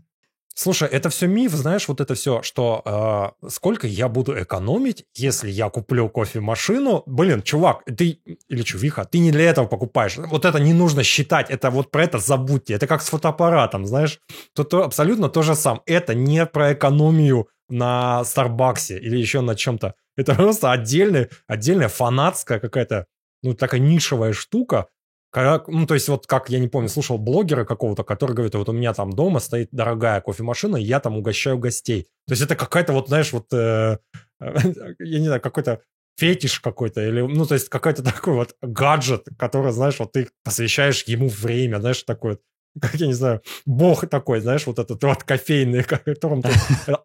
Слушай, это все миф, знаешь, вот это все, что э, сколько я буду экономить, если я куплю кофемашину. Блин, чувак, ты или чувиха, ты не для этого покупаешь. Вот это не нужно считать, это вот про это забудьте. Это как с фотоаппаратом, знаешь. Тут то, абсолютно то же самое. Это не про экономию на Старбаксе или еще на чем-то. Это просто отдельная, отдельная фанатская какая-то, ну, такая нишевая штука, как, ну, то есть, вот как, я не помню, слушал блогера какого-то, который говорит, вот у меня там дома стоит дорогая кофемашина, и я там угощаю гостей. То есть, это какая-то вот, знаешь, вот, э, я не знаю, какой-то фетиш какой-то, или, ну, то есть, какой-то такой вот гаджет, который, знаешь, вот ты посвящаешь ему время, знаешь, такой как я не знаю, бог такой, знаешь, вот этот вот кофейный, которым ты,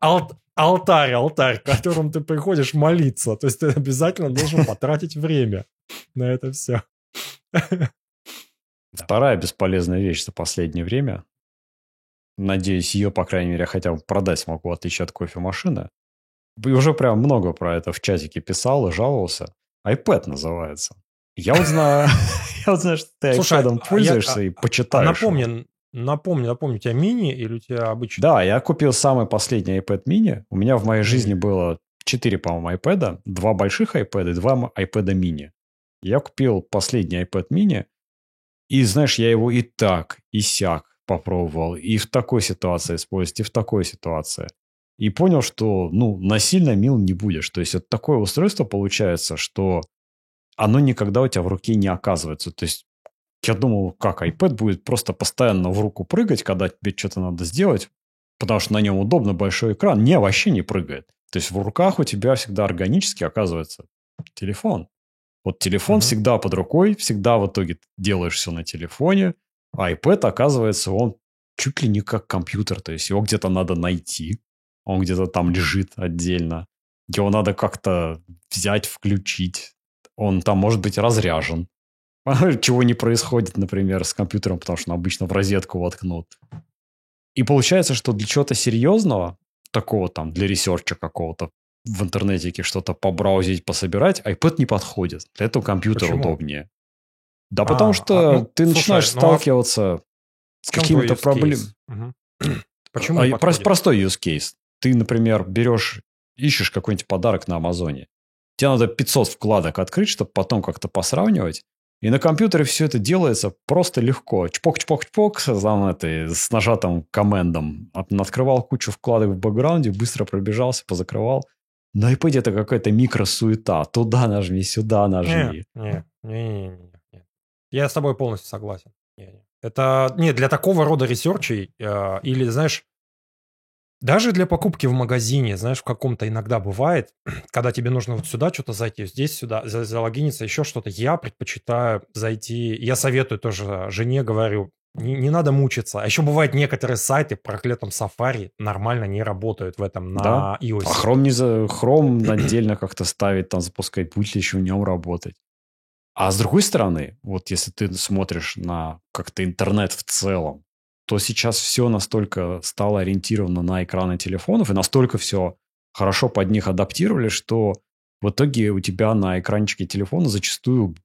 ал, алтарь, алтарь, которым ты приходишь молиться. То есть ты обязательно должен потратить время на это все. Вторая бесполезная вещь за последнее время. Надеюсь, ее, по крайней мере, хотя бы продать смогу, в отличие от кофемашины. И уже прям много про это в чатике писал и жаловался. iPad называется. Я вот знаю, я вот знаю, что ты iPad а пользуешься я, и почитаешь. Напомни, напомни, напомни, у тебя мини или у тебя обычный? Да, я купил самый последний iPad mini. У меня в моей жизни было 4, по-моему, iPad, два больших iPad и два iPad mini. Я купил последний iPad mini, и, знаешь, я его и так, и сяк попробовал, и в такой ситуации использовать, и в такой ситуации. И понял, что, ну, насильно мил не будешь. То есть, это такое устройство получается, что оно никогда у тебя в руке не оказывается. То есть, я думал, как iPad будет просто постоянно в руку прыгать, когда тебе что-то надо сделать, потому что на нем удобно большой экран. Не, вообще не прыгает. То есть, в руках у тебя всегда органически оказывается телефон. Вот телефон mm-hmm. всегда под рукой, всегда в итоге делаешь все на телефоне, а iPad, оказывается, он чуть ли не как компьютер, то есть его где-то надо найти, он где-то там лежит отдельно, его надо как-то взять, включить, он там может быть разряжен, чего не происходит, например, с компьютером, потому что он обычно в розетку воткнут. И получается, что для чего-то серьезного, такого там, для research а какого-то, в интернете что-то побраузить, пособирать, iPad не подходит. Для этого компьютер Почему? удобнее. Да а, потому что а, ну, ты слушай, начинаешь ну, сталкиваться а... с какими-то проблемами. Угу. Почему? А, простой use case. Ты, например, берешь, ищешь какой-нибудь подарок на Амазоне. Тебе надо 500 вкладок открыть, чтобы потом как-то посравнивать. И на компьютере все это делается просто легко. Чпок-чпок-чпок там, это, с нажатым комендом. Открывал кучу вкладок в бэкграунде, быстро пробежался, позакрывал. На iPad это какая-то микросуета. Туда нажми, сюда нажми. Не, не, не, не, не. Я с тобой полностью согласен. Не, не. Это не для такого рода research ей э, или, знаешь, даже для покупки в магазине, знаешь, в каком-то иногда бывает, когда тебе нужно вот сюда что-то зайти, здесь сюда залогиниться, еще что-то. Я предпочитаю зайти, я советую тоже жене, говорю, не, не надо мучиться. А еще бывают некоторые сайты проклятом Safari нормально не работают в этом на да? iOS. А Chrome, не за... Chrome отдельно как-то ставить, там запускать, будет ли еще в нем работать. А с другой стороны, вот если ты смотришь на как-то интернет в целом, то сейчас все настолько стало ориентировано на экраны телефонов, и настолько все хорошо под них адаптировали, что в итоге у тебя на экранчике телефона зачастую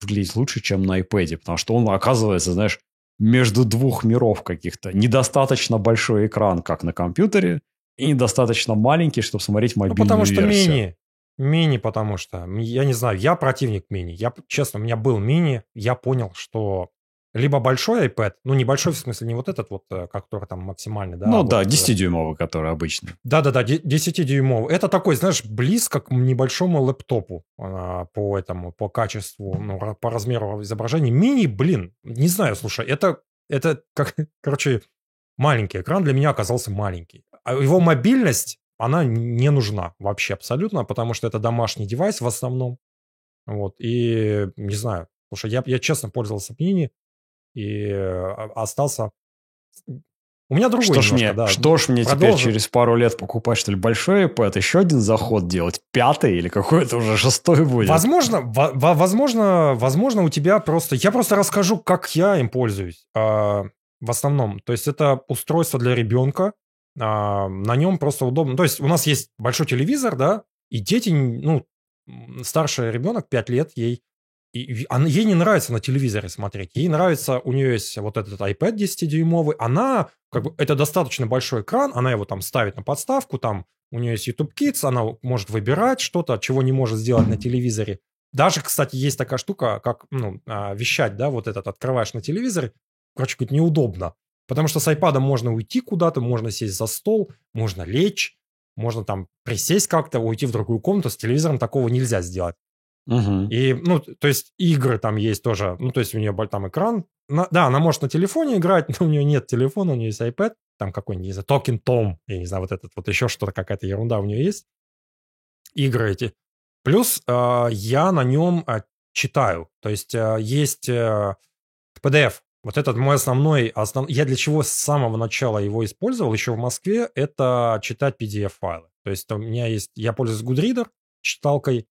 выглядит лучше, чем на iPad, потому что он оказывается, знаешь, между двух миров каких-то. Недостаточно большой экран, как на компьютере, и недостаточно маленький, чтобы смотреть мобильную Ну, потому что версию. мини. Мини, потому что, я не знаю, я противник мини. Я, честно, у меня был мини, я понял, что либо большой iPad, ну, небольшой в смысле не вот этот вот, э, который там максимальный, да. Ну а да, вот, э, 10-дюймовый, который обычный. Да-да-да, 10-дюймовый. Это такой, знаешь, близко к небольшому лэптопу а, по этому, по качеству, ну, по размеру изображения. Мини, блин, не знаю, слушай, это, это как, короче, маленький экран для меня оказался маленький. А его мобильность, она не нужна вообще абсолютно, потому что это домашний девайс в основном. Вот, и не знаю, слушай, я, я честно пользовался мини и э, остался... У меня другой Что ж, немножко, мне, да. что ж мне теперь через пару лет покупать, что ли, большой iPad, еще один заход делать, пятый или какой-то уже шестой будет? Возможно, во- во- возможно, возможно, у тебя просто... Я просто расскажу, как я им пользуюсь. а, в основном. То есть это устройство для ребенка. а, на нем просто удобно. То есть у нас есть большой телевизор, да, и дети, ну, старший ребенок, 5 лет, ей и, она- ей не нравится на телевизоре смотреть. Ей нравится, у нее есть вот этот iPad 10-дюймовый. Она, как бы, это достаточно большой экран, она его там ставит на подставку, там у нее есть YouTube Kids, она может выбирать что-то, чего не может сделать на телевизоре. Даже, кстати, есть такая штука, как ну, а, вещать, да, вот этот открываешь на телевизоре, короче, говоря, неудобно. Потому что с iPad можно уйти куда-то, можно сесть за стол, можно лечь, можно там присесть как-то, уйти в другую комнату. С телевизором такого нельзя сделать. Мгм. И, ну, то есть игры там есть тоже, ну, то есть у нее там экран. На- да, она может на телефоне играть, но у нее нет телефона, у нее есть iPad, там какой-нибудь, не знаю, Talking Tom, я не знаю, вот этот, вот еще что-то, какая-то ерунда у нее есть. Игры эти. Плюс э, я на нем э, читаю, то есть э, есть э, PDF. Вот этот мой основной, основ... я для чего с самого начала его использовал еще в Москве, это читать PDF-файлы. То есть у меня есть, я пользуюсь Goodreader, читалкой,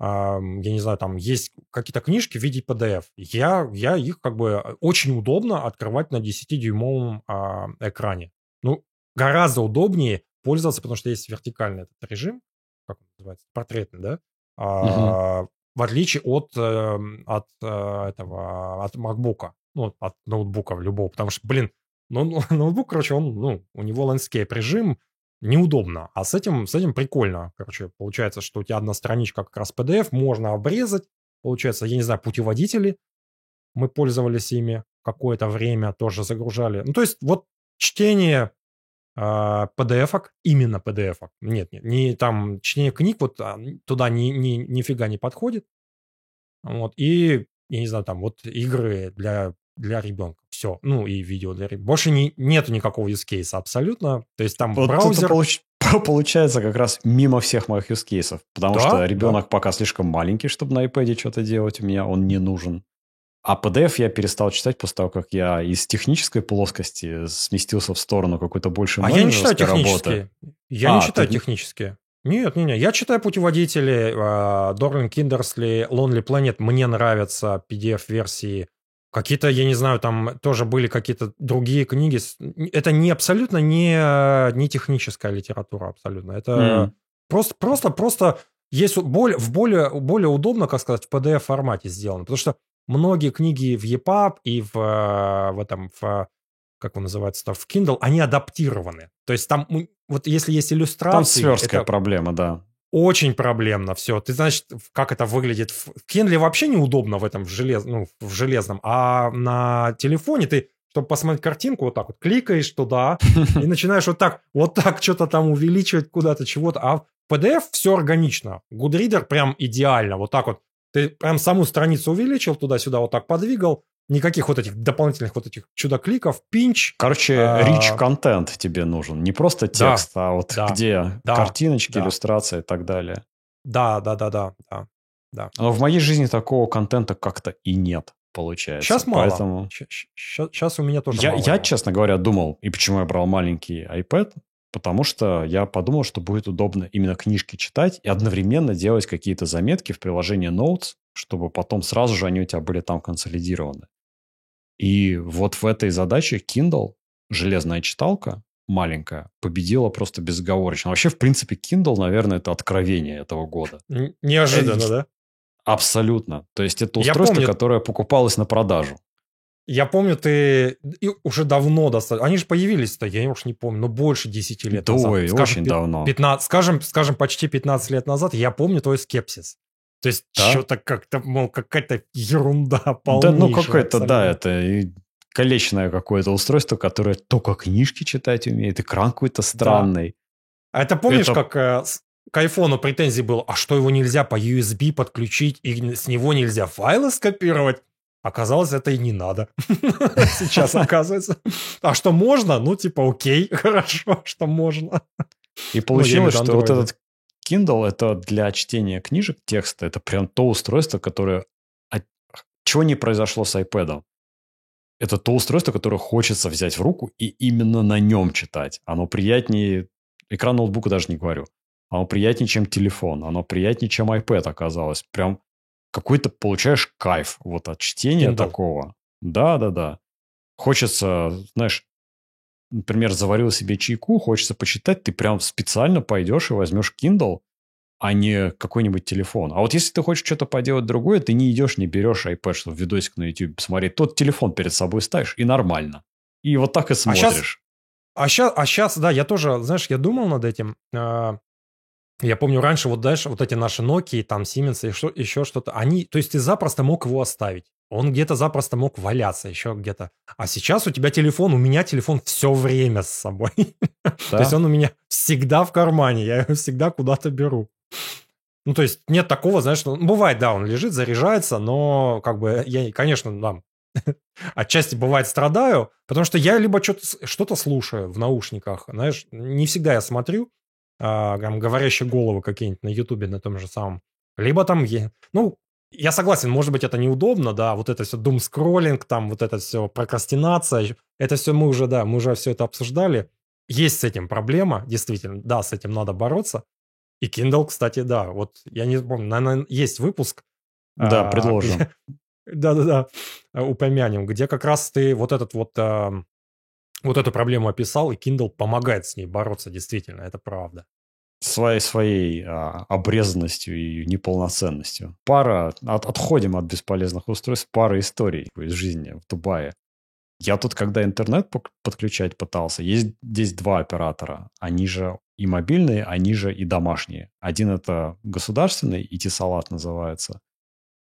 я не знаю, там есть какие-то книжки в виде PDF. Я, я их как бы э, очень удобно открывать на 10-дюймовом а, экране. Ну, гораздо удобнее пользоваться, потому что есть вертикальный этот режим, как он называется, портретный, да? А, В отличие от, эм, от э, этого, от MacBook, ну, от ноутбука любого, потому что, блин, ну, ну, ноутбук, короче, он, ну, у него landscape режим, неудобно. А с этим, с этим прикольно. Короче, получается, что у тебя одна страничка как раз PDF, можно обрезать. Получается, я не знаю, путеводители. Мы пользовались ими какое-то время, тоже загружали. Ну, то есть, вот чтение а, PDF-ок, именно PDF-ок. Нет, нет, не там чтение книг вот а, туда ни, ни, нифига не подходит. Вот, и, я не знаю, там вот игры для, для ребенка. Все. Ну, и видео для. Больше не, нету никакого use case абсолютно. То есть там Вот браузер... получ- получается как раз мимо всех моих юзкейсов. Потому Да, что да. ребенок пока слишком маленький, чтобы на iPad что-то делать. У меня он не нужен. А PDF я перестал читать после того, как я из технической плоскости сместился в сторону какой-то больше А я не читаю работы. технические. Я не А, читаю ты не- технические. Нет, не, не. Я читаю путеводители, Дорлин Киндерсли, Lonely Planet. Мне нравятся PDF-версии. Какие-то, я не знаю, там тоже были какие-то другие книги. Это не абсолютно не, э, не техническая литература абсолютно. Это М. просто, просто, просто есть более, в более, более удобно, как сказать, в PDF-формате сделано. Потому что многие книги в EPUB и в, э, в этом, в, как он называется, в Kindle, они адаптированы. То есть там, вот если есть иллюстрации... Там сверстская это проблема, да. Очень проблемно все. Ты знаешь, как это выглядит. В Kindle вообще неудобно в этом в, желез, ну, в железном, а на телефоне ты, чтобы посмотреть картинку, вот так вот кликаешь туда и начинаешь вот так, вот так что-то там увеличивать куда-то, чего-то. А в PDF все органично. Goodreader прям идеально. Вот так вот. Ты прям саму страницу увеличил, туда-сюда вот так подвигал. Никаких вот этих дополнительных вот этих чудо-кликов, пинч. Короче, А. rich контент тебе нужен. Не просто Да, текст, а вот да, где да, картиночки, да. иллюстрации и так далее. Да, да, да, да, да. Но в моей жизни такого контента как-то и нет, получается. Сейчас мало. Поэтому Сейчас у меня тоже я, мало я, честно говоря, думал, и почему я брал маленький iPad, потому что я подумал, что будет удобно именно книжки читать и одновременно делать какие-то заметки в приложении Notes, чтобы потом сразу же они у тебя были там консолидированы. И вот в этой задаче Kindle, железная читалка, маленькая победила просто безоговорочно. Вообще, в принципе, Kindle, наверное, это откровение этого года. Неожиданно, э, да? Абсолютно. То есть это устройство, помню... которое покупалось на продажу. Я помню, ты и уже давно достаточно. Они же появились-то, я уж не помню, но больше 10 лет да, назад. Ой, скажем, очень давно. 15, скажем, скажем, почти 15 лет назад я помню твой скепсис. То есть да? что-то как-то, мол, какая-то ерунда полнейшая. Да, ну какое-то, да, это калечное какое-то устройство, которое только книжки читать умеет, экран какой-то странный. Да. А это помнишь, это... как э, к айфону претензий было, а что его нельзя по USB подключить, и с него нельзя файлы скопировать? Оказалось, это и не надо. Сейчас оказывается. А что можно? Ну, типа, окей, хорошо, что можно. И получилось, что вот этот Kindle это для чтения книжек, текста, это прям то устройство, которое... Чего не произошло с iPad? Это то устройство, которое хочется взять в руку и именно на нем читать. Оно приятнее... Экран ноутбука даже не говорю. Оно приятнее, чем телефон. Оно приятнее, чем iPad оказалось. Прям какой-то получаешь кайф вот от чтения Kindle. такого. Да, да, да. Хочется, знаешь, например, заварил себе чайку, хочется почитать, ты прям специально пойдешь и возьмешь Kindle, а не какой-нибудь телефон. А вот если ты хочешь что-то поделать другое, ты не идешь, не берешь iPad, чтобы видосик на YouTube посмотреть. Тот телефон перед собой ставишь, и нормально. И вот так и смотришь. А сейчас, а сейчас, а да, я тоже, знаешь, я думал над этим. А, я помню раньше вот дальше вот эти наши Nokia, там Siemens и что, еще что-то, они, то есть ты запросто мог его оставить. Он где-то запросто мог валяться еще где-то. А сейчас у тебя телефон, у меня телефон все время с собой. Да? То есть он у меня всегда в кармане, я его всегда куда-то беру. Ну, то есть нет такого, знаешь, ну, бывает, да, он лежит, заряжается, но как бы я, конечно, да, отчасти бывает страдаю, потому что я либо что-то что слушаю в наушниках, знаешь, не всегда я смотрю, а, там, говорящие головы какие-нибудь на Ютубе на том же самом. Либо там, ну, я согласен, может быть, это неудобно, да, вот это все дум скроллинг, там вот это все прокрастинация, это все мы уже, да, мы уже все это обсуждали. Есть с этим проблема, действительно, да, с этим надо бороться. И Kindle, кстати, да, вот я не помню, наверное, есть выпуск. Да, а, предложим. Да-да-да, упомянем, где как раз ты вот этот вот вот эту проблему описал, и Kindle помогает с ней бороться, действительно, это правда. Своей, своей а, обрезанностью и неполноценностью. Пара, от, отходим от бесполезных устройств, пара историй из жизни в Дубае. Я тут, когда интернет подключать пытался, есть здесь два оператора. Они же и мобильные, они же и домашние. Один это государственный, Итисалат называется.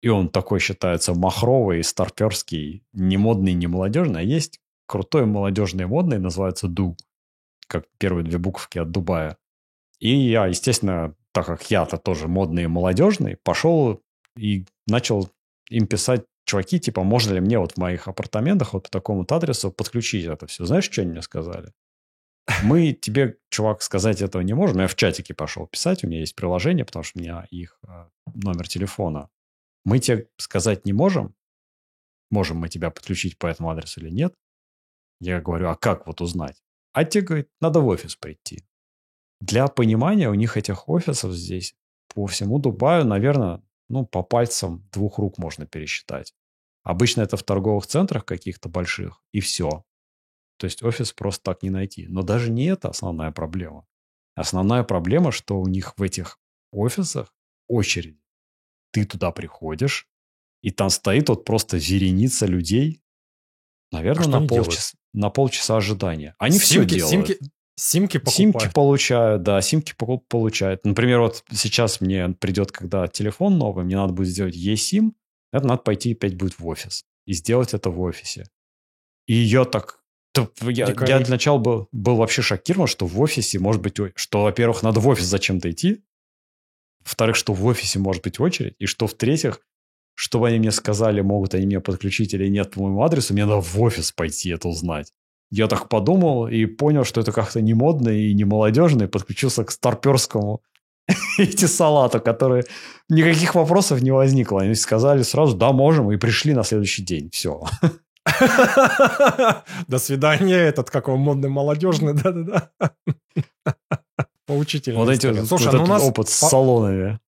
И он такой считается махровый, старперский, не модный, не молодежный. А есть крутой, молодежный, модный, называется Ду, как первые две буковки от Дубая. И я, естественно, так как я-то тоже модный и молодежный, пошел и начал им писать, чуваки, типа, можно ли мне вот в моих апартаментах вот по такому адресу подключить это все. Знаешь, что они мне сказали? Мы тебе, чувак, сказать этого не можем. Я в чатике пошел писать, у меня есть приложение, потому что у меня их э, номер телефона. Мы тебе сказать не можем, можем мы тебя подключить по этому адресу или нет. Я говорю, а как вот узнать? А те говорят, надо в офис прийти. Для понимания у них этих офисов здесь по всему Дубаю, наверное, ну, по пальцам двух рук можно пересчитать. Обычно это в торговых центрах каких-то больших, и все. То есть офис просто так не найти. Но даже не это основная проблема. Основная проблема, что у них в этих офисах очередь. Ты туда приходишь, и там стоит вот просто вереница людей, наверное, а на, полчаса, на полчаса ожидания. Они симки, все делают. Симки, симки покупают. Симки получают, да, симки получают. Например, вот сейчас мне придет, когда телефон новый, мне надо будет сделать eSIM, это надо пойти опять будет в офис. И сделать это в офисе. И я так я, я для начала был, был вообще шокирован, что в офисе может быть... Что, во-первых, надо в офис зачем-то идти. Во-вторых, что в офисе может быть очередь. И что, в-третьих, чтобы они мне сказали, могут они меня подключить или нет по моему адресу, мне надо в офис пойти это узнать. Я так подумал и понял, что это как-то не модно и не молодежно, и подключился к старперскому эти салату, которые никаких вопросов не возникло. Они сказали сразу, да, можем, и пришли на следующий день. Все. До свидания, этот как он модный молодежный, да-да-да. Поучительно. Вот эти, Слушай, вот ну у нас опыт с салонами.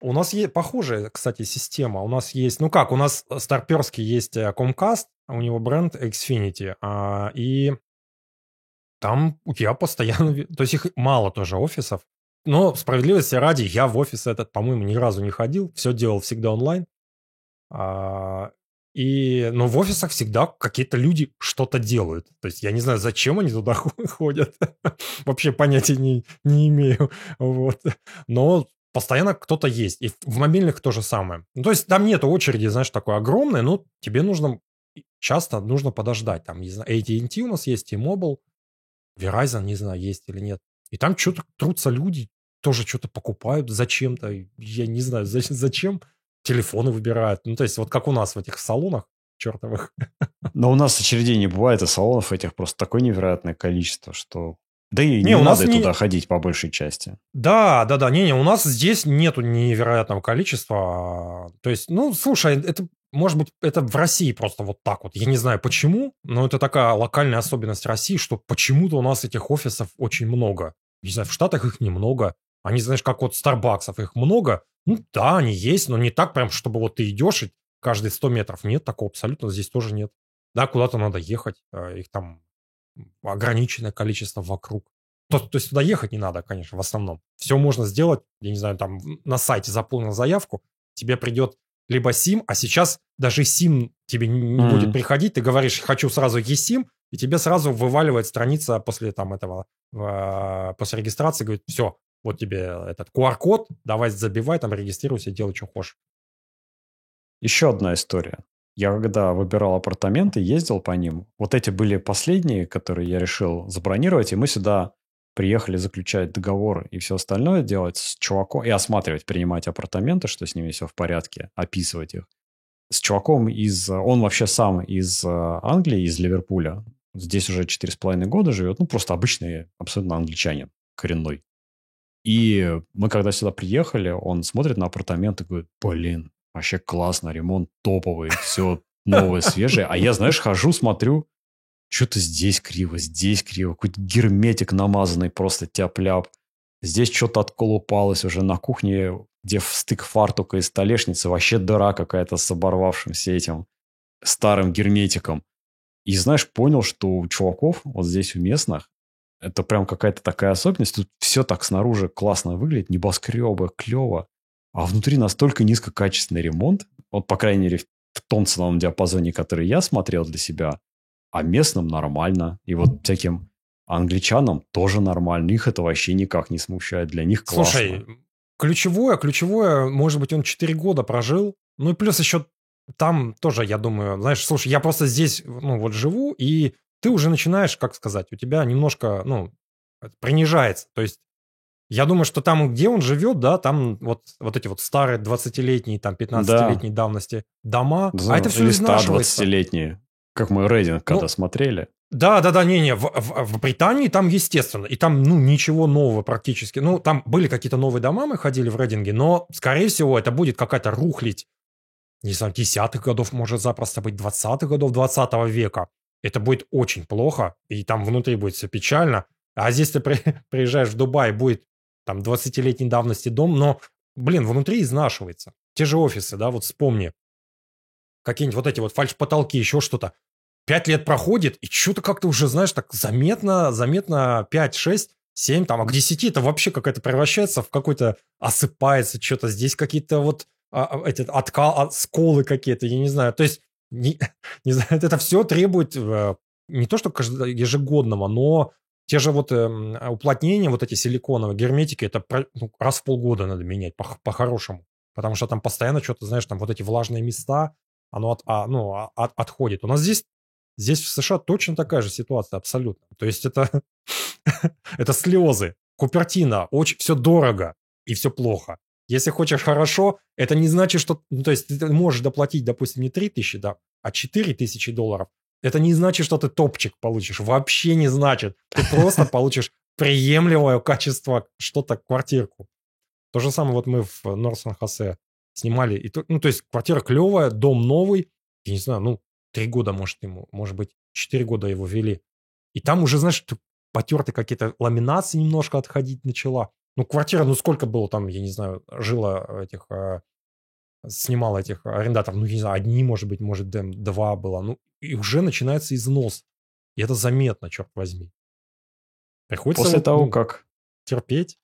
У нас есть похожая, кстати, система. У нас есть, ну как, у нас старперский есть э, Comcast, а у него бренд Xfinity. А, и там тебя постоянно... То есть их мало тоже офисов. Но справедливости ради, я в офис этот, по-моему, ни разу не ходил. Все делал всегда онлайн. А, и, но в офисах всегда какие-то люди что-то делают. То есть я не знаю, зачем они туда ходят. Вообще понятия не, не имею. Вот. Но постоянно кто-то есть. И в мобильных то же самое. Ну, то есть там нет очереди, знаешь, такой огромной, но тебе нужно часто нужно подождать. Там, не знаю, AT&T у нас есть, T-Mobile, Verizon, не знаю, есть или нет. И там что-то трутся люди, тоже что-то покупают зачем-то. Я не знаю, зачем телефоны выбирают. Ну, то есть вот как у нас в этих салонах чертовых. Но у нас очередей не бывает, и салонов этих просто такое невероятное количество, что да и не, не у надо нас туда не... ходить по большей части. Да, да, да. Не-не, у нас здесь нету невероятного количества. То есть, ну, слушай, это может быть, это в России просто вот так вот. Я не знаю почему, но это такая локальная особенность России, что почему-то у нас этих офисов очень много. Не знаю, в Штатах их немного. Они, знаешь, как вот Старбаксов, их много. Ну да, они есть, но не так прям, чтобы вот ты идешь и каждые 100 метров. Нет, такого абсолютно здесь тоже нет. Да, куда-то надо ехать. А, их там ограниченное количество вокруг. То, то есть туда ехать не надо, конечно, в основном. Все можно сделать, я не знаю, там на сайте заполнил заявку, тебе придет либо сим, а сейчас даже сим тебе не mm-hmm. будет приходить, ты говоришь, хочу сразу eSIM, и тебе сразу вываливает страница после там этого, э, после регистрации, говорит, все, вот тебе этот QR-код, давай забивай, там регистрируйся, делай, что хочешь. Еще одна история. Я когда выбирал апартаменты, ездил по ним. Вот эти были последние, которые я решил забронировать, и мы сюда приехали заключать договор и все остальное делать с чуваком, и осматривать, принимать апартаменты, что с ними все в порядке, описывать их. С чуваком из... Он вообще сам из э, Англии, из Ливерпуля. Здесь уже 4,5 года живет. Ну, просто обычный абсолютно англичанин, коренной. И мы когда сюда приехали, он смотрит на апартаменты и говорит, блин, вообще классно, ремонт топовый, все новое, свежее. А я, знаешь, хожу, смотрю, что-то здесь криво, здесь криво. Какой-то герметик намазанный просто тяп-ляп. Здесь что-то отколупалось уже на кухне, где в стык фартука и столешницы вообще дыра какая-то с оборвавшимся этим старым герметиком. И, знаешь, понял, что у чуваков вот здесь у местных это прям какая-то такая особенность. Тут все так снаружи классно выглядит, небоскребы, клево. А внутри настолько низкокачественный ремонт, вот, по крайней мере, в том ценовом диапазоне, который я смотрел для себя, а местным нормально. И вот всяким англичанам тоже нормально. Их это вообще никак не смущает. Для них классно. Слушай, ключевое, ключевое, может быть, он 4 года прожил. Ну и плюс еще там тоже, я думаю, знаешь, слушай, я просто здесь, ну вот живу, и ты уже начинаешь, как сказать, у тебя немножко, ну, принижается. То есть я думаю, что там, где он живет, да, там вот, вот эти вот старые 20-летние, там 15-летней да. давности дома, да, а это все изнашивается. 20-летние. Как мы рейтинг когда ну, смотрели. Да, да, да, не-не, в, в, в Британии там естественно, и там, ну, ничего нового практически. Ну, там были какие-то новые дома, мы ходили в рейдинге, но, скорее всего, это будет какая-то рухлить, не знаю, десятых годов, может запросто быть, двадцатых годов 20 века. Это будет очень плохо, и там внутри будет все печально. А здесь ты при, приезжаешь в Дубай, будет там 20-летней давности дом, но, блин, внутри изнашивается. Те же офисы, да, вот вспомни. Какие-нибудь вот эти вот фальш-потолки, еще что-то. Пять лет проходит, и что-то как-то уже, знаешь, так заметно, заметно 5, 6, 7, там, а к 10 это вообще какая-то превращается в какой-то, осыпается что-то. Здесь какие-то вот а, а эти откал, а, сколы какие-то, я не знаю. То есть, не, не знаю, это все требует э, не то, что ежегодного, но те же вот э, уплотнения, вот эти силиконовые герметики, это ну, раз в полгода надо менять по- по-хорошему. Потому что там постоянно что-то, знаешь, там вот эти влажные места, оно от, а, ну, а, от, отходит. У нас здесь Здесь в США точно такая же ситуация, абсолютно. То есть это, это слезы. Купертина, очень, все дорого и все плохо. Если хочешь хорошо, это не значит, что... Ну, то есть ты можешь доплатить, допустим, не 3 тысячи, да, а 4 тысячи долларов. Это не значит, что ты топчик получишь. Вообще не значит. Ты просто получишь приемлемое качество что-то, квартирку. То же самое вот мы в Норсон Хосе снимали. И, ну, то есть квартира клевая, дом новый. Я не знаю, ну, три года, может, ему, может быть, четыре года его вели. И там уже, знаешь, потерты какие-то ламинации немножко отходить начала. Ну, квартира, ну, сколько было там, я не знаю, жило этих, э, снимало этих арендаторов, ну, не знаю, одни, может быть, может, два было. Ну, и уже начинается износ. И это заметно, черт возьми. Приходится После вот, того, ну, как терпеть.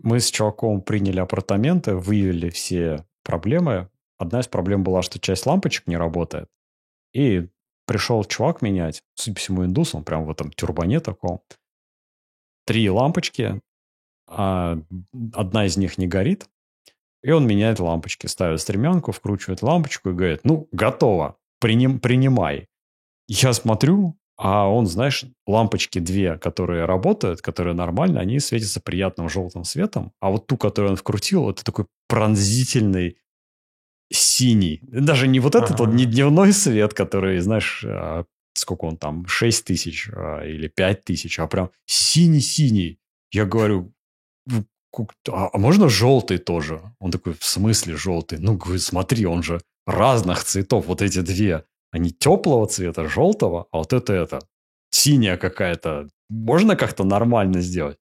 мы с чуваком приняли апартаменты, выявили все проблемы, одна из проблем была, что часть лампочек не работает. И пришел чувак менять, судя по всему, индус, он прям в этом тюрбане таком. Три лампочки, а одна из них не горит, и он меняет лампочки, ставит стремянку, вкручивает лампочку и говорит, ну, готово, приним, принимай. Я смотрю, а он, знаешь, лампочки две, которые работают, которые нормально, они светятся приятным желтым светом, а вот ту, которую он вкрутил, это такой пронзительный синий. Даже не вот этот, Ага. не дневной свет, который, знаешь, а, сколько он там, 6 тысяч а, или 5 тысяч, а прям синий-синий. Я говорю, «Ну, ку- а а можно желтый тоже? Он такой, в смысле желтый? Ну, говорю, смотри, он же разных цветов, вот эти две. Они теплого цвета, желтого, а вот это это, синяя какая-то. Можно как-то нормально сделать?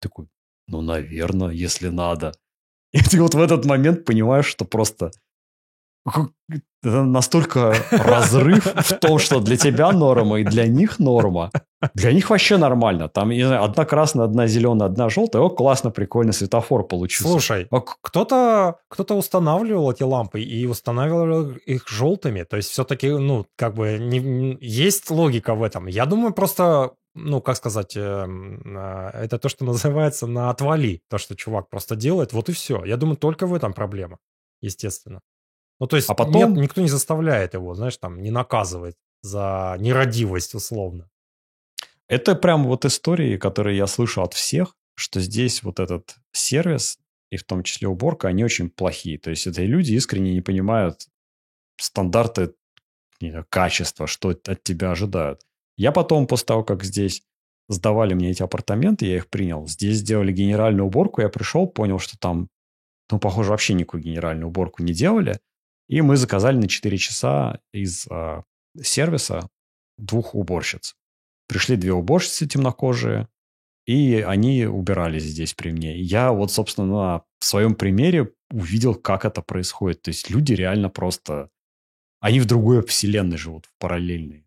Такой, ну, наверное, если надо. И ты вот в этот момент понимаешь, что просто это настолько разрыв в том, что для тебя норма и для них норма. Для них вообще нормально. Там, не знаю, одна красная, одна зеленая, одна желтая. О, классно, прикольно, светофор получился. Слушай, А кто-то кто устанавливал эти лампы и устанавливал их желтыми. То есть все-таки, ну, как бы не- есть логика в этом. Я думаю, просто, ну, как сказать, эм, а, это то, что называется на отвали. То, что чувак просто делает, вот и все. Я думаю, только в этом проблема, естественно. Ну, то есть А потом- нет, никто не заставляет его, знаешь, там, не наказывает за нерадивость, условно. Это прям вот истории, которые я слышу от всех, что здесь вот этот сервис, и в том числе уборка, они очень плохие. То есть это люди искренне не понимают стандарты не знаю, качества, что от тебя ожидают. Я потом, после того, как здесь сдавали мне эти апартаменты, я их принял. Здесь сделали генеральную уборку, я пришел, понял, что там, ну, похоже, вообще никакую генеральную уборку не делали. И мы заказали на 4 часа из а, сервиса двух уборщиц. Пришли две уборщицы темнокожие, и они убирались здесь при мне. Я вот, собственно, на своем примере увидел, как это происходит. То есть люди реально просто... Они в другой вселенной живут, в параллельной.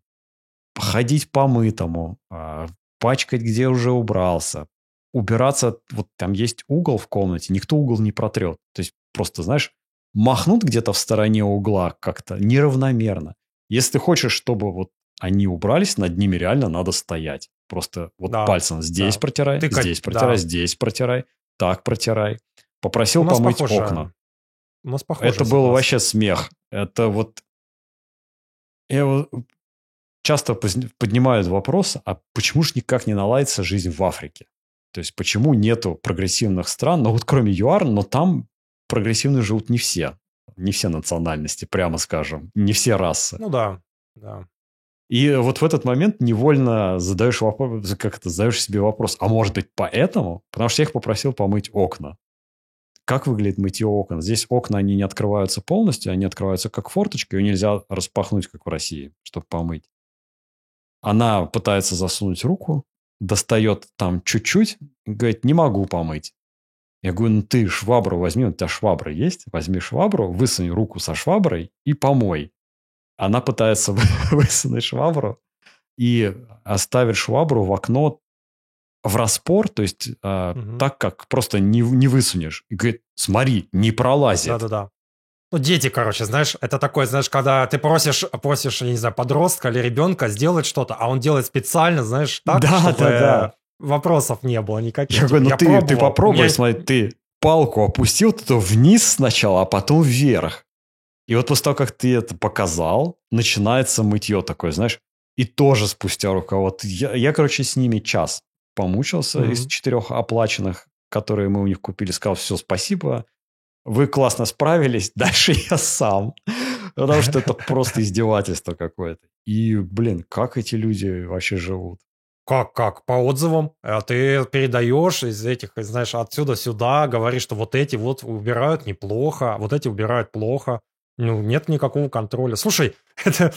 Ходить помытому, а, пачкать, где уже убрался, убираться, вот там есть угол в комнате, никто угол не протрет. То есть просто, знаешь, махнут где-то в стороне угла как-то неравномерно. Если ты хочешь, чтобы вот они убрались, над ними реально надо стоять. Просто вот Да, пальцем здесь да. протирай, Тыкать, здесь протирай, да. здесь протирай, так протирай. Попросил помыть похоже. окна. У нас похоже. Это было вообще смех. Это вот... Я вот часто поднимают вопрос, а почему же никак не наладится жизнь в Африке? То есть почему нету прогрессивных стран, ну вот кроме ЮАР, но там прогрессивные живут не все. Не все национальности, прямо скажем. Не все расы. Ну да, да. И вот в этот момент невольно задаешь вопрос, как это, задаешь себе вопрос, а может быть поэтому? Потому что я их попросил помыть окна. Как выглядит мытье окон? Здесь окна, они не открываются полностью, они открываются как форточка, ее нельзя распахнуть, как в России, чтобы помыть. Она пытается засунуть руку, достает там чуть-чуть, говорит, не могу помыть. Я говорю, ну ты швабру возьми, у тебя швабра есть, возьми швабру, высунь руку со шваброй и помой. Она пытается высунуть швабру и оставит швабру в окно в распор, то есть а, Мгм. так, как просто не, не высунешь. И говорит, смотри, не пролазит. Да-да-да. Ну, дети, короче, знаешь, это такое, знаешь, когда ты просишь, просишь, я не знаю, подростка или ребенка сделать что-то, а он делает специально, знаешь, так, Да, чтобы да, да. Вопросов не было никаких. Я говорю, ну Я ты, ты попробуй, меня- смотри, ты палку опустил то вниз сначала, а потом вверх. И вот после того, как ты это показал, начинается мытье такое, знаешь, и тоже спустя рукава. Я, я, короче, с ними час помучился Мгм. из четырех оплаченных, которые мы у них купили. Сказал, все, спасибо, вы классно справились, дальше я сам. Потому что это просто издевательство какое-то. И, блин, как эти люди вообще живут? Как, как? По отзывам. А Ты передаешь из этих, знаешь, отсюда сюда, говоришь, что вот эти вот убирают неплохо, а вот эти убирают плохо. Ну, нет никакого контроля. Слушай, это...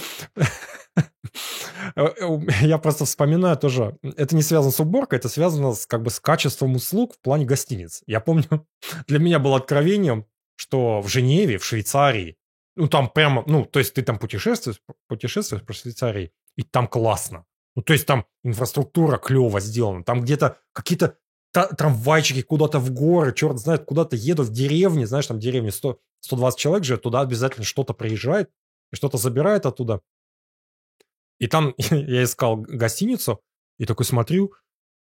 Я просто вспоминаю тоже, это не связано с уборкой, это связано с, как бы с качеством услуг в плане гостиниц. Я помню, для меня было откровением, что в Женеве, в Швейцарии, ну там прямо, ну то есть ты там путешествуешь, путешествуешь по Швейцарии, и там классно. Ну, то есть там инфраструктура клево сделана, там где-то какие-то трамвайчики куда-то в горы, черт знает, куда-то едут в деревни, знаешь, там деревни 100, 120 человек живет, туда обязательно что-то приезжает, и что-то забирает оттуда. И там я искал гостиницу, и такой смотрю,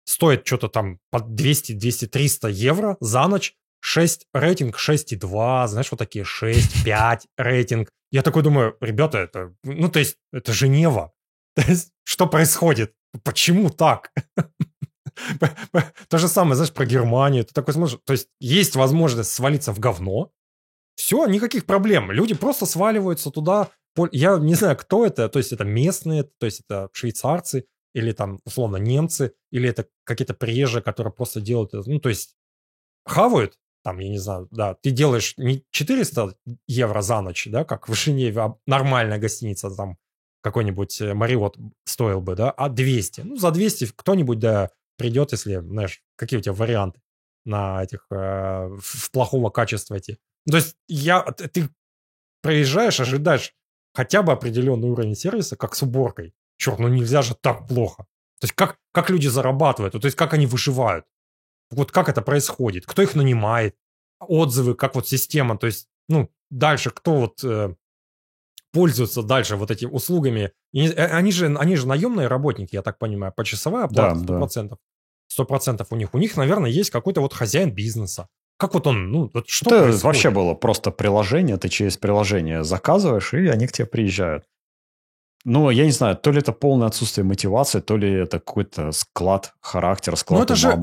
стоит что-то там под 200, 200, 300 евро за ночь, 6 рейтинг 6,2, знаешь, вот такие 6, 5 рейтинг. Я такой думаю, ребята, это, ну, то есть, это Женева. Что происходит? Почему так? То же самое, знаешь, про Германию. Ты такой смотришь, то есть, есть возможность свалиться в говно, все, никаких проблем. Люди просто сваливаются туда. Я не знаю, кто это, то есть это местные, то есть это швейцарцы, или там, условно, немцы, или это какие-то приезжие, которые просто делают ну, то есть хавают, там, я не знаю, да, ты делаешь не 400 евро за ночь, да, как в Женеве, а нормальная гостиница, там, какой-нибудь Мариот стоил бы, да, а 200. Ну, за 200 кто-нибудь, да, придет, если, знаешь, какие у тебя варианты на этих, э, в плохого качества эти. То есть я, ты проезжаешь, ожидаешь хотя бы определенный уровень сервиса, как с уборкой. Черт, ну нельзя же так плохо. То есть как, как люди зарабатывают, то есть как они выживают. Вот как это происходит, кто их нанимает, отзывы, как вот система, то есть, ну, дальше кто вот э, пользуется дальше вот этими услугами. И, э, они, же, они же наемные работники, я так понимаю, почасовая оплата да, 100%. Да. 100% у них. У них, наверное, есть какой-то вот хозяин бизнеса. Как вот он, ну, вот что Это происходит? вообще было просто приложение, ты через приложение заказываешь, и они к тебе приезжают. Ну, я не знаю, то ли это полное отсутствие мотивации, то ли это какой-то склад характера, склад ну, это же...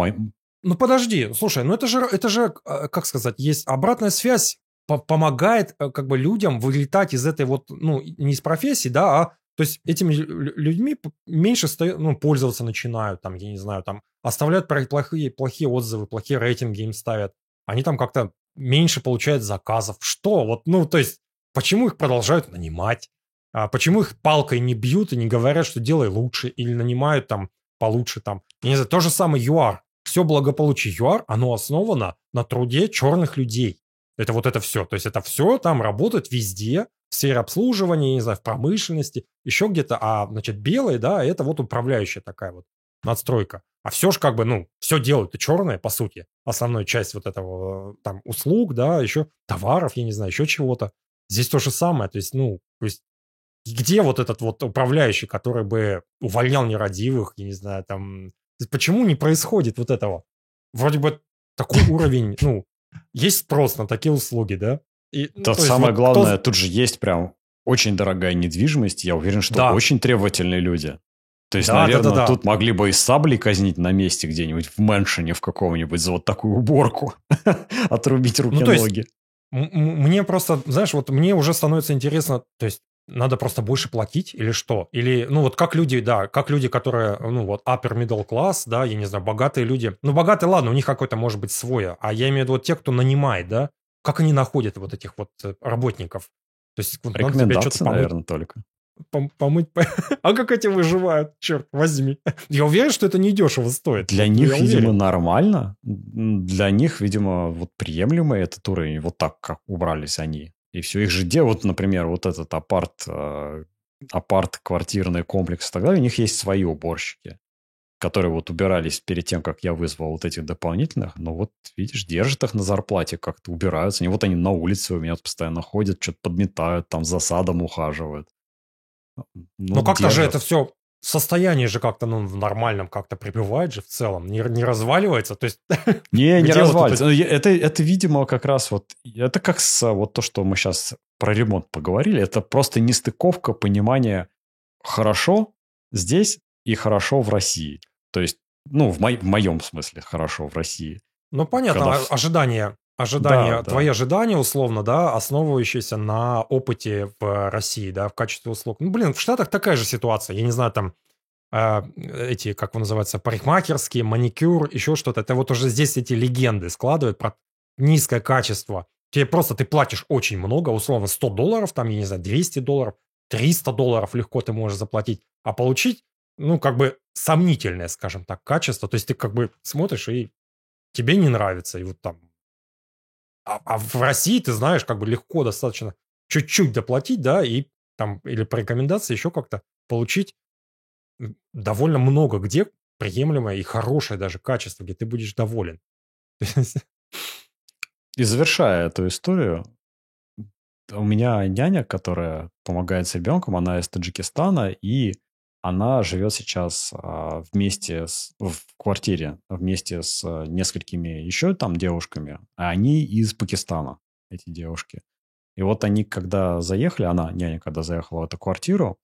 Ну, подожди, слушай, ну это же, это же, э, как сказать, есть обратная связь, помогает э, как бы людям вылетать из этой вот, ну, не из профессии, да, а то есть этими людьми меньше ну, пользоваться начинают, там, я не знаю, там, оставляют плохие, плохие отзывы, плохие рейтинги им ставят они там как-то меньше получают заказов. Что? Вот, ну, то есть, почему их продолжают нанимать? А почему их палкой не бьют и не говорят, что делай лучше, или нанимают там получше там. Я не знаю, то же самое ЮАР. Все благополучие ЮАР, оно основано на труде черных людей. Это вот это все. То есть это все там работает везде, в сфере обслуживания, не знаю, в промышленности, еще где-то. А, значит, белые, да, это вот управляющая такая вот надстройка. А все же как бы, ну, все делают и черное, по сути. Основную часть вот этого, там, услуг, да, еще товаров, я не знаю, еще чего-то. Здесь то же самое. То есть, ну, то есть, где вот этот вот управляющий, который бы увольнял нерадивых, я не знаю, там... Почему не происходит вот этого? Вроде бы такой уровень, ну, есть спрос на такие услуги, да? И, ну, то самое вот главное, кто... тут же есть прям очень дорогая недвижимость. Я уверен, что да. очень требовательные люди. То есть, да, наверное, да, да, да. тут могли бы и сабли казнить на месте где-нибудь в мэншине в каком-нибудь за вот такую уборку. Отрубить руки-ноги. Ну, мне просто, знаешь, вот мне уже становится интересно, то есть надо просто больше платить или что? Или, ну вот как люди, да, как люди, которые, ну вот upper middle class, да, я не знаю, богатые люди. Ну богатые, ладно, у них какой-то может быть свой, а я имею в виду вот те, кто нанимает, да, как они находят вот этих вот э, работников? То есть, вот, надо тебе что-то наверное, только помыть. А как эти выживают? Черт возьми. Я уверен, что это не дешево стоит. Для них, видимо, нормально. Для них, видимо, вот приемлемый этот уровень. Вот так, как убрались они. И все. Их же делают, например, вот этот апарт, э, апарт, квартирный комплекс и так далее. У них есть свои уборщики, которые вот убирались перед тем, как я вызвал вот этих дополнительных. Но вот, видишь, держат их на зарплате, как-то убираются. И вот они на улице у меня постоянно ходят, что-то подметают, там за садом ухаживают. Ну, Но как-то же это все состояние же как-то ну, в нормальном как-то прибывает же в целом, не, не разваливается, то есть... Не, не разваливается. Вот это... Это, это, видимо, как раз вот... Это как с вот то, что мы сейчас про ремонт поговорили, это просто нестыковка понимания хорошо здесь и хорошо в России. То есть, ну, в, мо- в моем смысле хорошо в России. Ну, понятно, Когда... А, ожидания ожидания, да, твои да. ожидания, условно, да, основывающиеся на опыте в России, да, в качестве услуг. Ну, блин, в Штатах такая же ситуация. Я не знаю, там э, эти, как он называется, парикмахерские, маникюр, еще что-то. Это вот уже здесь эти легенды складывают про низкое качество. Тебе просто ты платишь очень много, условно 100 долларов, там, я не знаю, 200 долларов, 300 долларов легко ты можешь заплатить, а получить, ну, как бы сомнительное, скажем так, качество. То есть ты как бы смотришь и тебе не нравится, и вот там а, а в России, ты знаешь, как бы легко достаточно чуть-чуть доплатить, да, и там или по рекомендации еще как-то получить довольно много где приемлемое и хорошее даже качество, где ты будешь доволен. И завершая эту историю, у меня няня, которая помогает с ребенком, она из Таджикистана, и она живет сейчас а, вместе с, в квартире вместе с а, несколькими еще там девушками, а они из Пакистана, эти девушки. И вот они, когда заехали, она, няня, когда заехала в эту квартиру,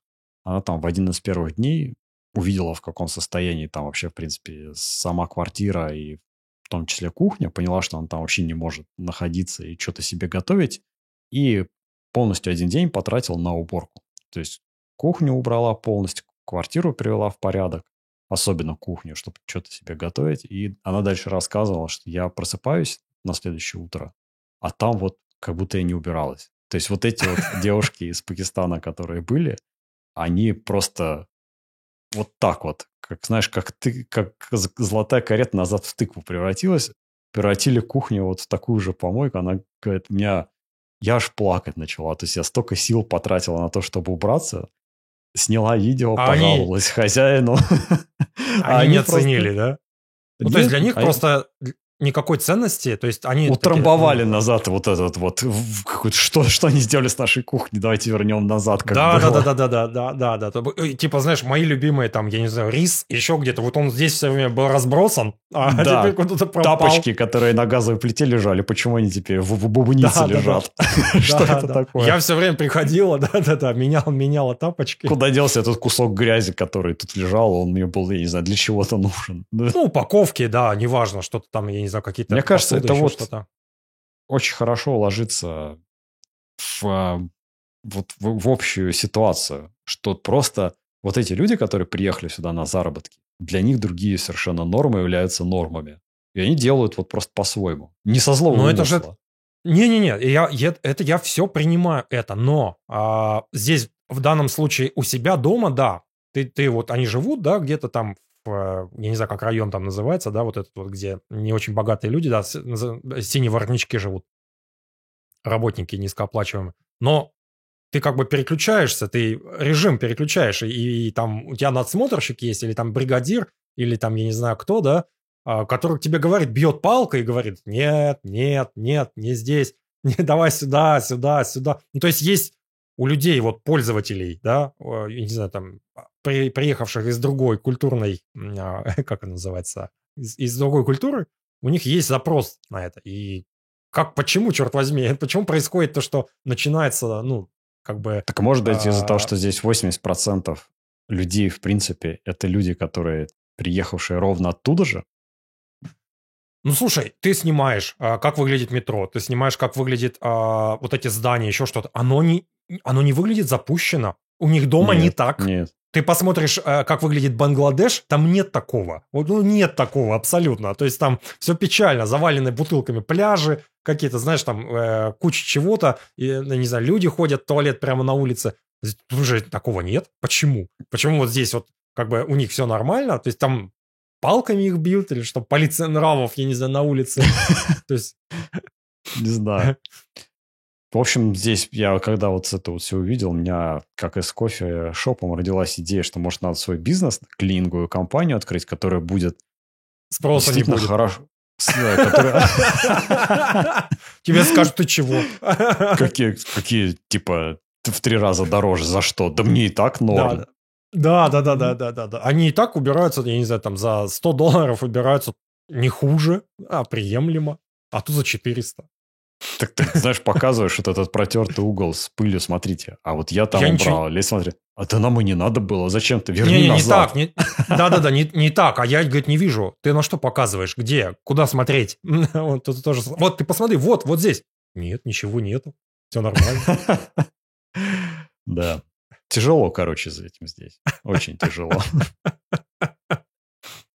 она там в один из первых дней увидела, в каком состоянии там вообще, в принципе, сама квартира и в том числе кухня, поняла, что она там вообще не может находиться и что-то себе готовить, и полностью один день потратил на уборку. То есть кухню убрала полностью, квартиру привела в порядок, особенно кухню, чтобы что-то себе готовить. И она дальше рассказывала, что я просыпаюсь на следующее утро, а там вот как будто я не убиралась. То есть вот эти вот девушки из Пакистана, которые были, они просто вот так вот, как знаешь, как ты, как золотая карета назад в тыкву превратилась, превратили кухню вот в такую же помойку. Она говорит, меня я аж плакать начала. То есть я столько сил потратила на то, чтобы убраться. Сняла видео, а пожаловалась они... хозяину. Они, а они не оценили, просто... да? Ну, то есть для них просто никакой ценности, то есть они... Утрамбовали такие, назад вот этот вот, что, что они сделали с нашей кухней, давайте вернем назад, как да, было. Да, да, да, да, да, да, да, типа, знаешь, мои любимые там, я не знаю, рис, еще где-то, вот он здесь все время был разбросан, а да, теперь куда-то пропал. Тапочки, которые на газовой плите лежали, почему они теперь в, в бубнице да, лежат? Что это такое? Я все время приходила, да-да-да, менял, меняла тапочки. Куда делся этот кусок грязи, который тут лежал, он мне был, я не знаю, для чего-то нужен. Ну, упаковки, да, неважно, что-то там, я не знаю, какие-то... Мне кажется, это вот очень хорошо ложится в, вот в, в общую ситуацию, что просто вот эти люди, которые приехали сюда на заработки, для них другие совершенно нормы являются нормами. И они делают вот просто по-своему. Не со злого Но это же... Не-не-не, я, я, это я все принимаю это, но а, здесь в данном случае у себя дома, да, ты, ты вот, они живут, да, где-то там я не знаю, как район там называется, да, вот этот вот, где не очень богатые люди, да, синие воротнички живут, работники низкооплачиваемые. Но ты как бы переключаешься, ты режим переключаешь, и, и там у тебя надсмотрщик есть, или там бригадир, или там, я не знаю кто, да, а, который тебе говорит, бьет палкой и говорит, нет, нет, нет, не здесь, не, давай сюда, сюда, сюда. Ну, то есть есть у людей, вот пользователей, да, я не знаю, там, при, приехавших из другой культурной, а, как это называется, из, из другой культуры, у них есть запрос на это. И как, почему, черт возьми, почему происходит то, что начинается, ну, как бы... Так может быть а... из-за того, что здесь 80% людей, в принципе, это люди, которые приехавшие ровно оттуда же? Ну, слушай, ты снимаешь, а, как выглядит метро, ты снимаешь, как выглядит а, вот эти здания, еще что-то. Оно не, оно не выглядит запущено. У них дома нет, не так. Нет. Ты посмотришь, э, как выглядит Бангладеш, там нет такого. Ну, нет такого абсолютно. То есть там все печально, завалены бутылками пляжи, какие-то, знаешь, там э, куча чего-то, и, ну, не знаю, люди ходят в туалет прямо на улице. Тут уже такого нет. Почему? Почему вот здесь вот как бы у них все нормально? То есть там палками их бьют или что? Полиция нравов, я не знаю, на улице. То есть... Не знаю. В общем, здесь я, когда вот это вот все увидел, у меня, как и с кофе шопом, родилась идея, что, может, надо свой бизнес, клининговую компанию открыть, которая будет Спроса не будет. хорошо. Тебе скажут, ты чего? Какие, какие, типа, в три раза дороже, за что? Да мне и так норм. Да, да, да, да, да, да, да. Они и так убираются, я не знаю, там за 100 долларов убираются не хуже, а приемлемо. А тут за 400. Так ты, знаешь, показываешь вот этот протертый угол с пылью, смотрите. А вот я там я убрал. Ничего... Лезь, смотри. А ты нам и не надо было. Зачем ты? Верни не, не, назад. Не так. Да-да-да, не, не так. А я, говорит, не вижу. Ты на что показываешь? Где? Куда смотреть? вот, тут тоже... вот ты посмотри, вот, вот здесь. Нет, ничего нету. Все нормально. Да. Тяжело, короче, за этим здесь. Очень тяжело.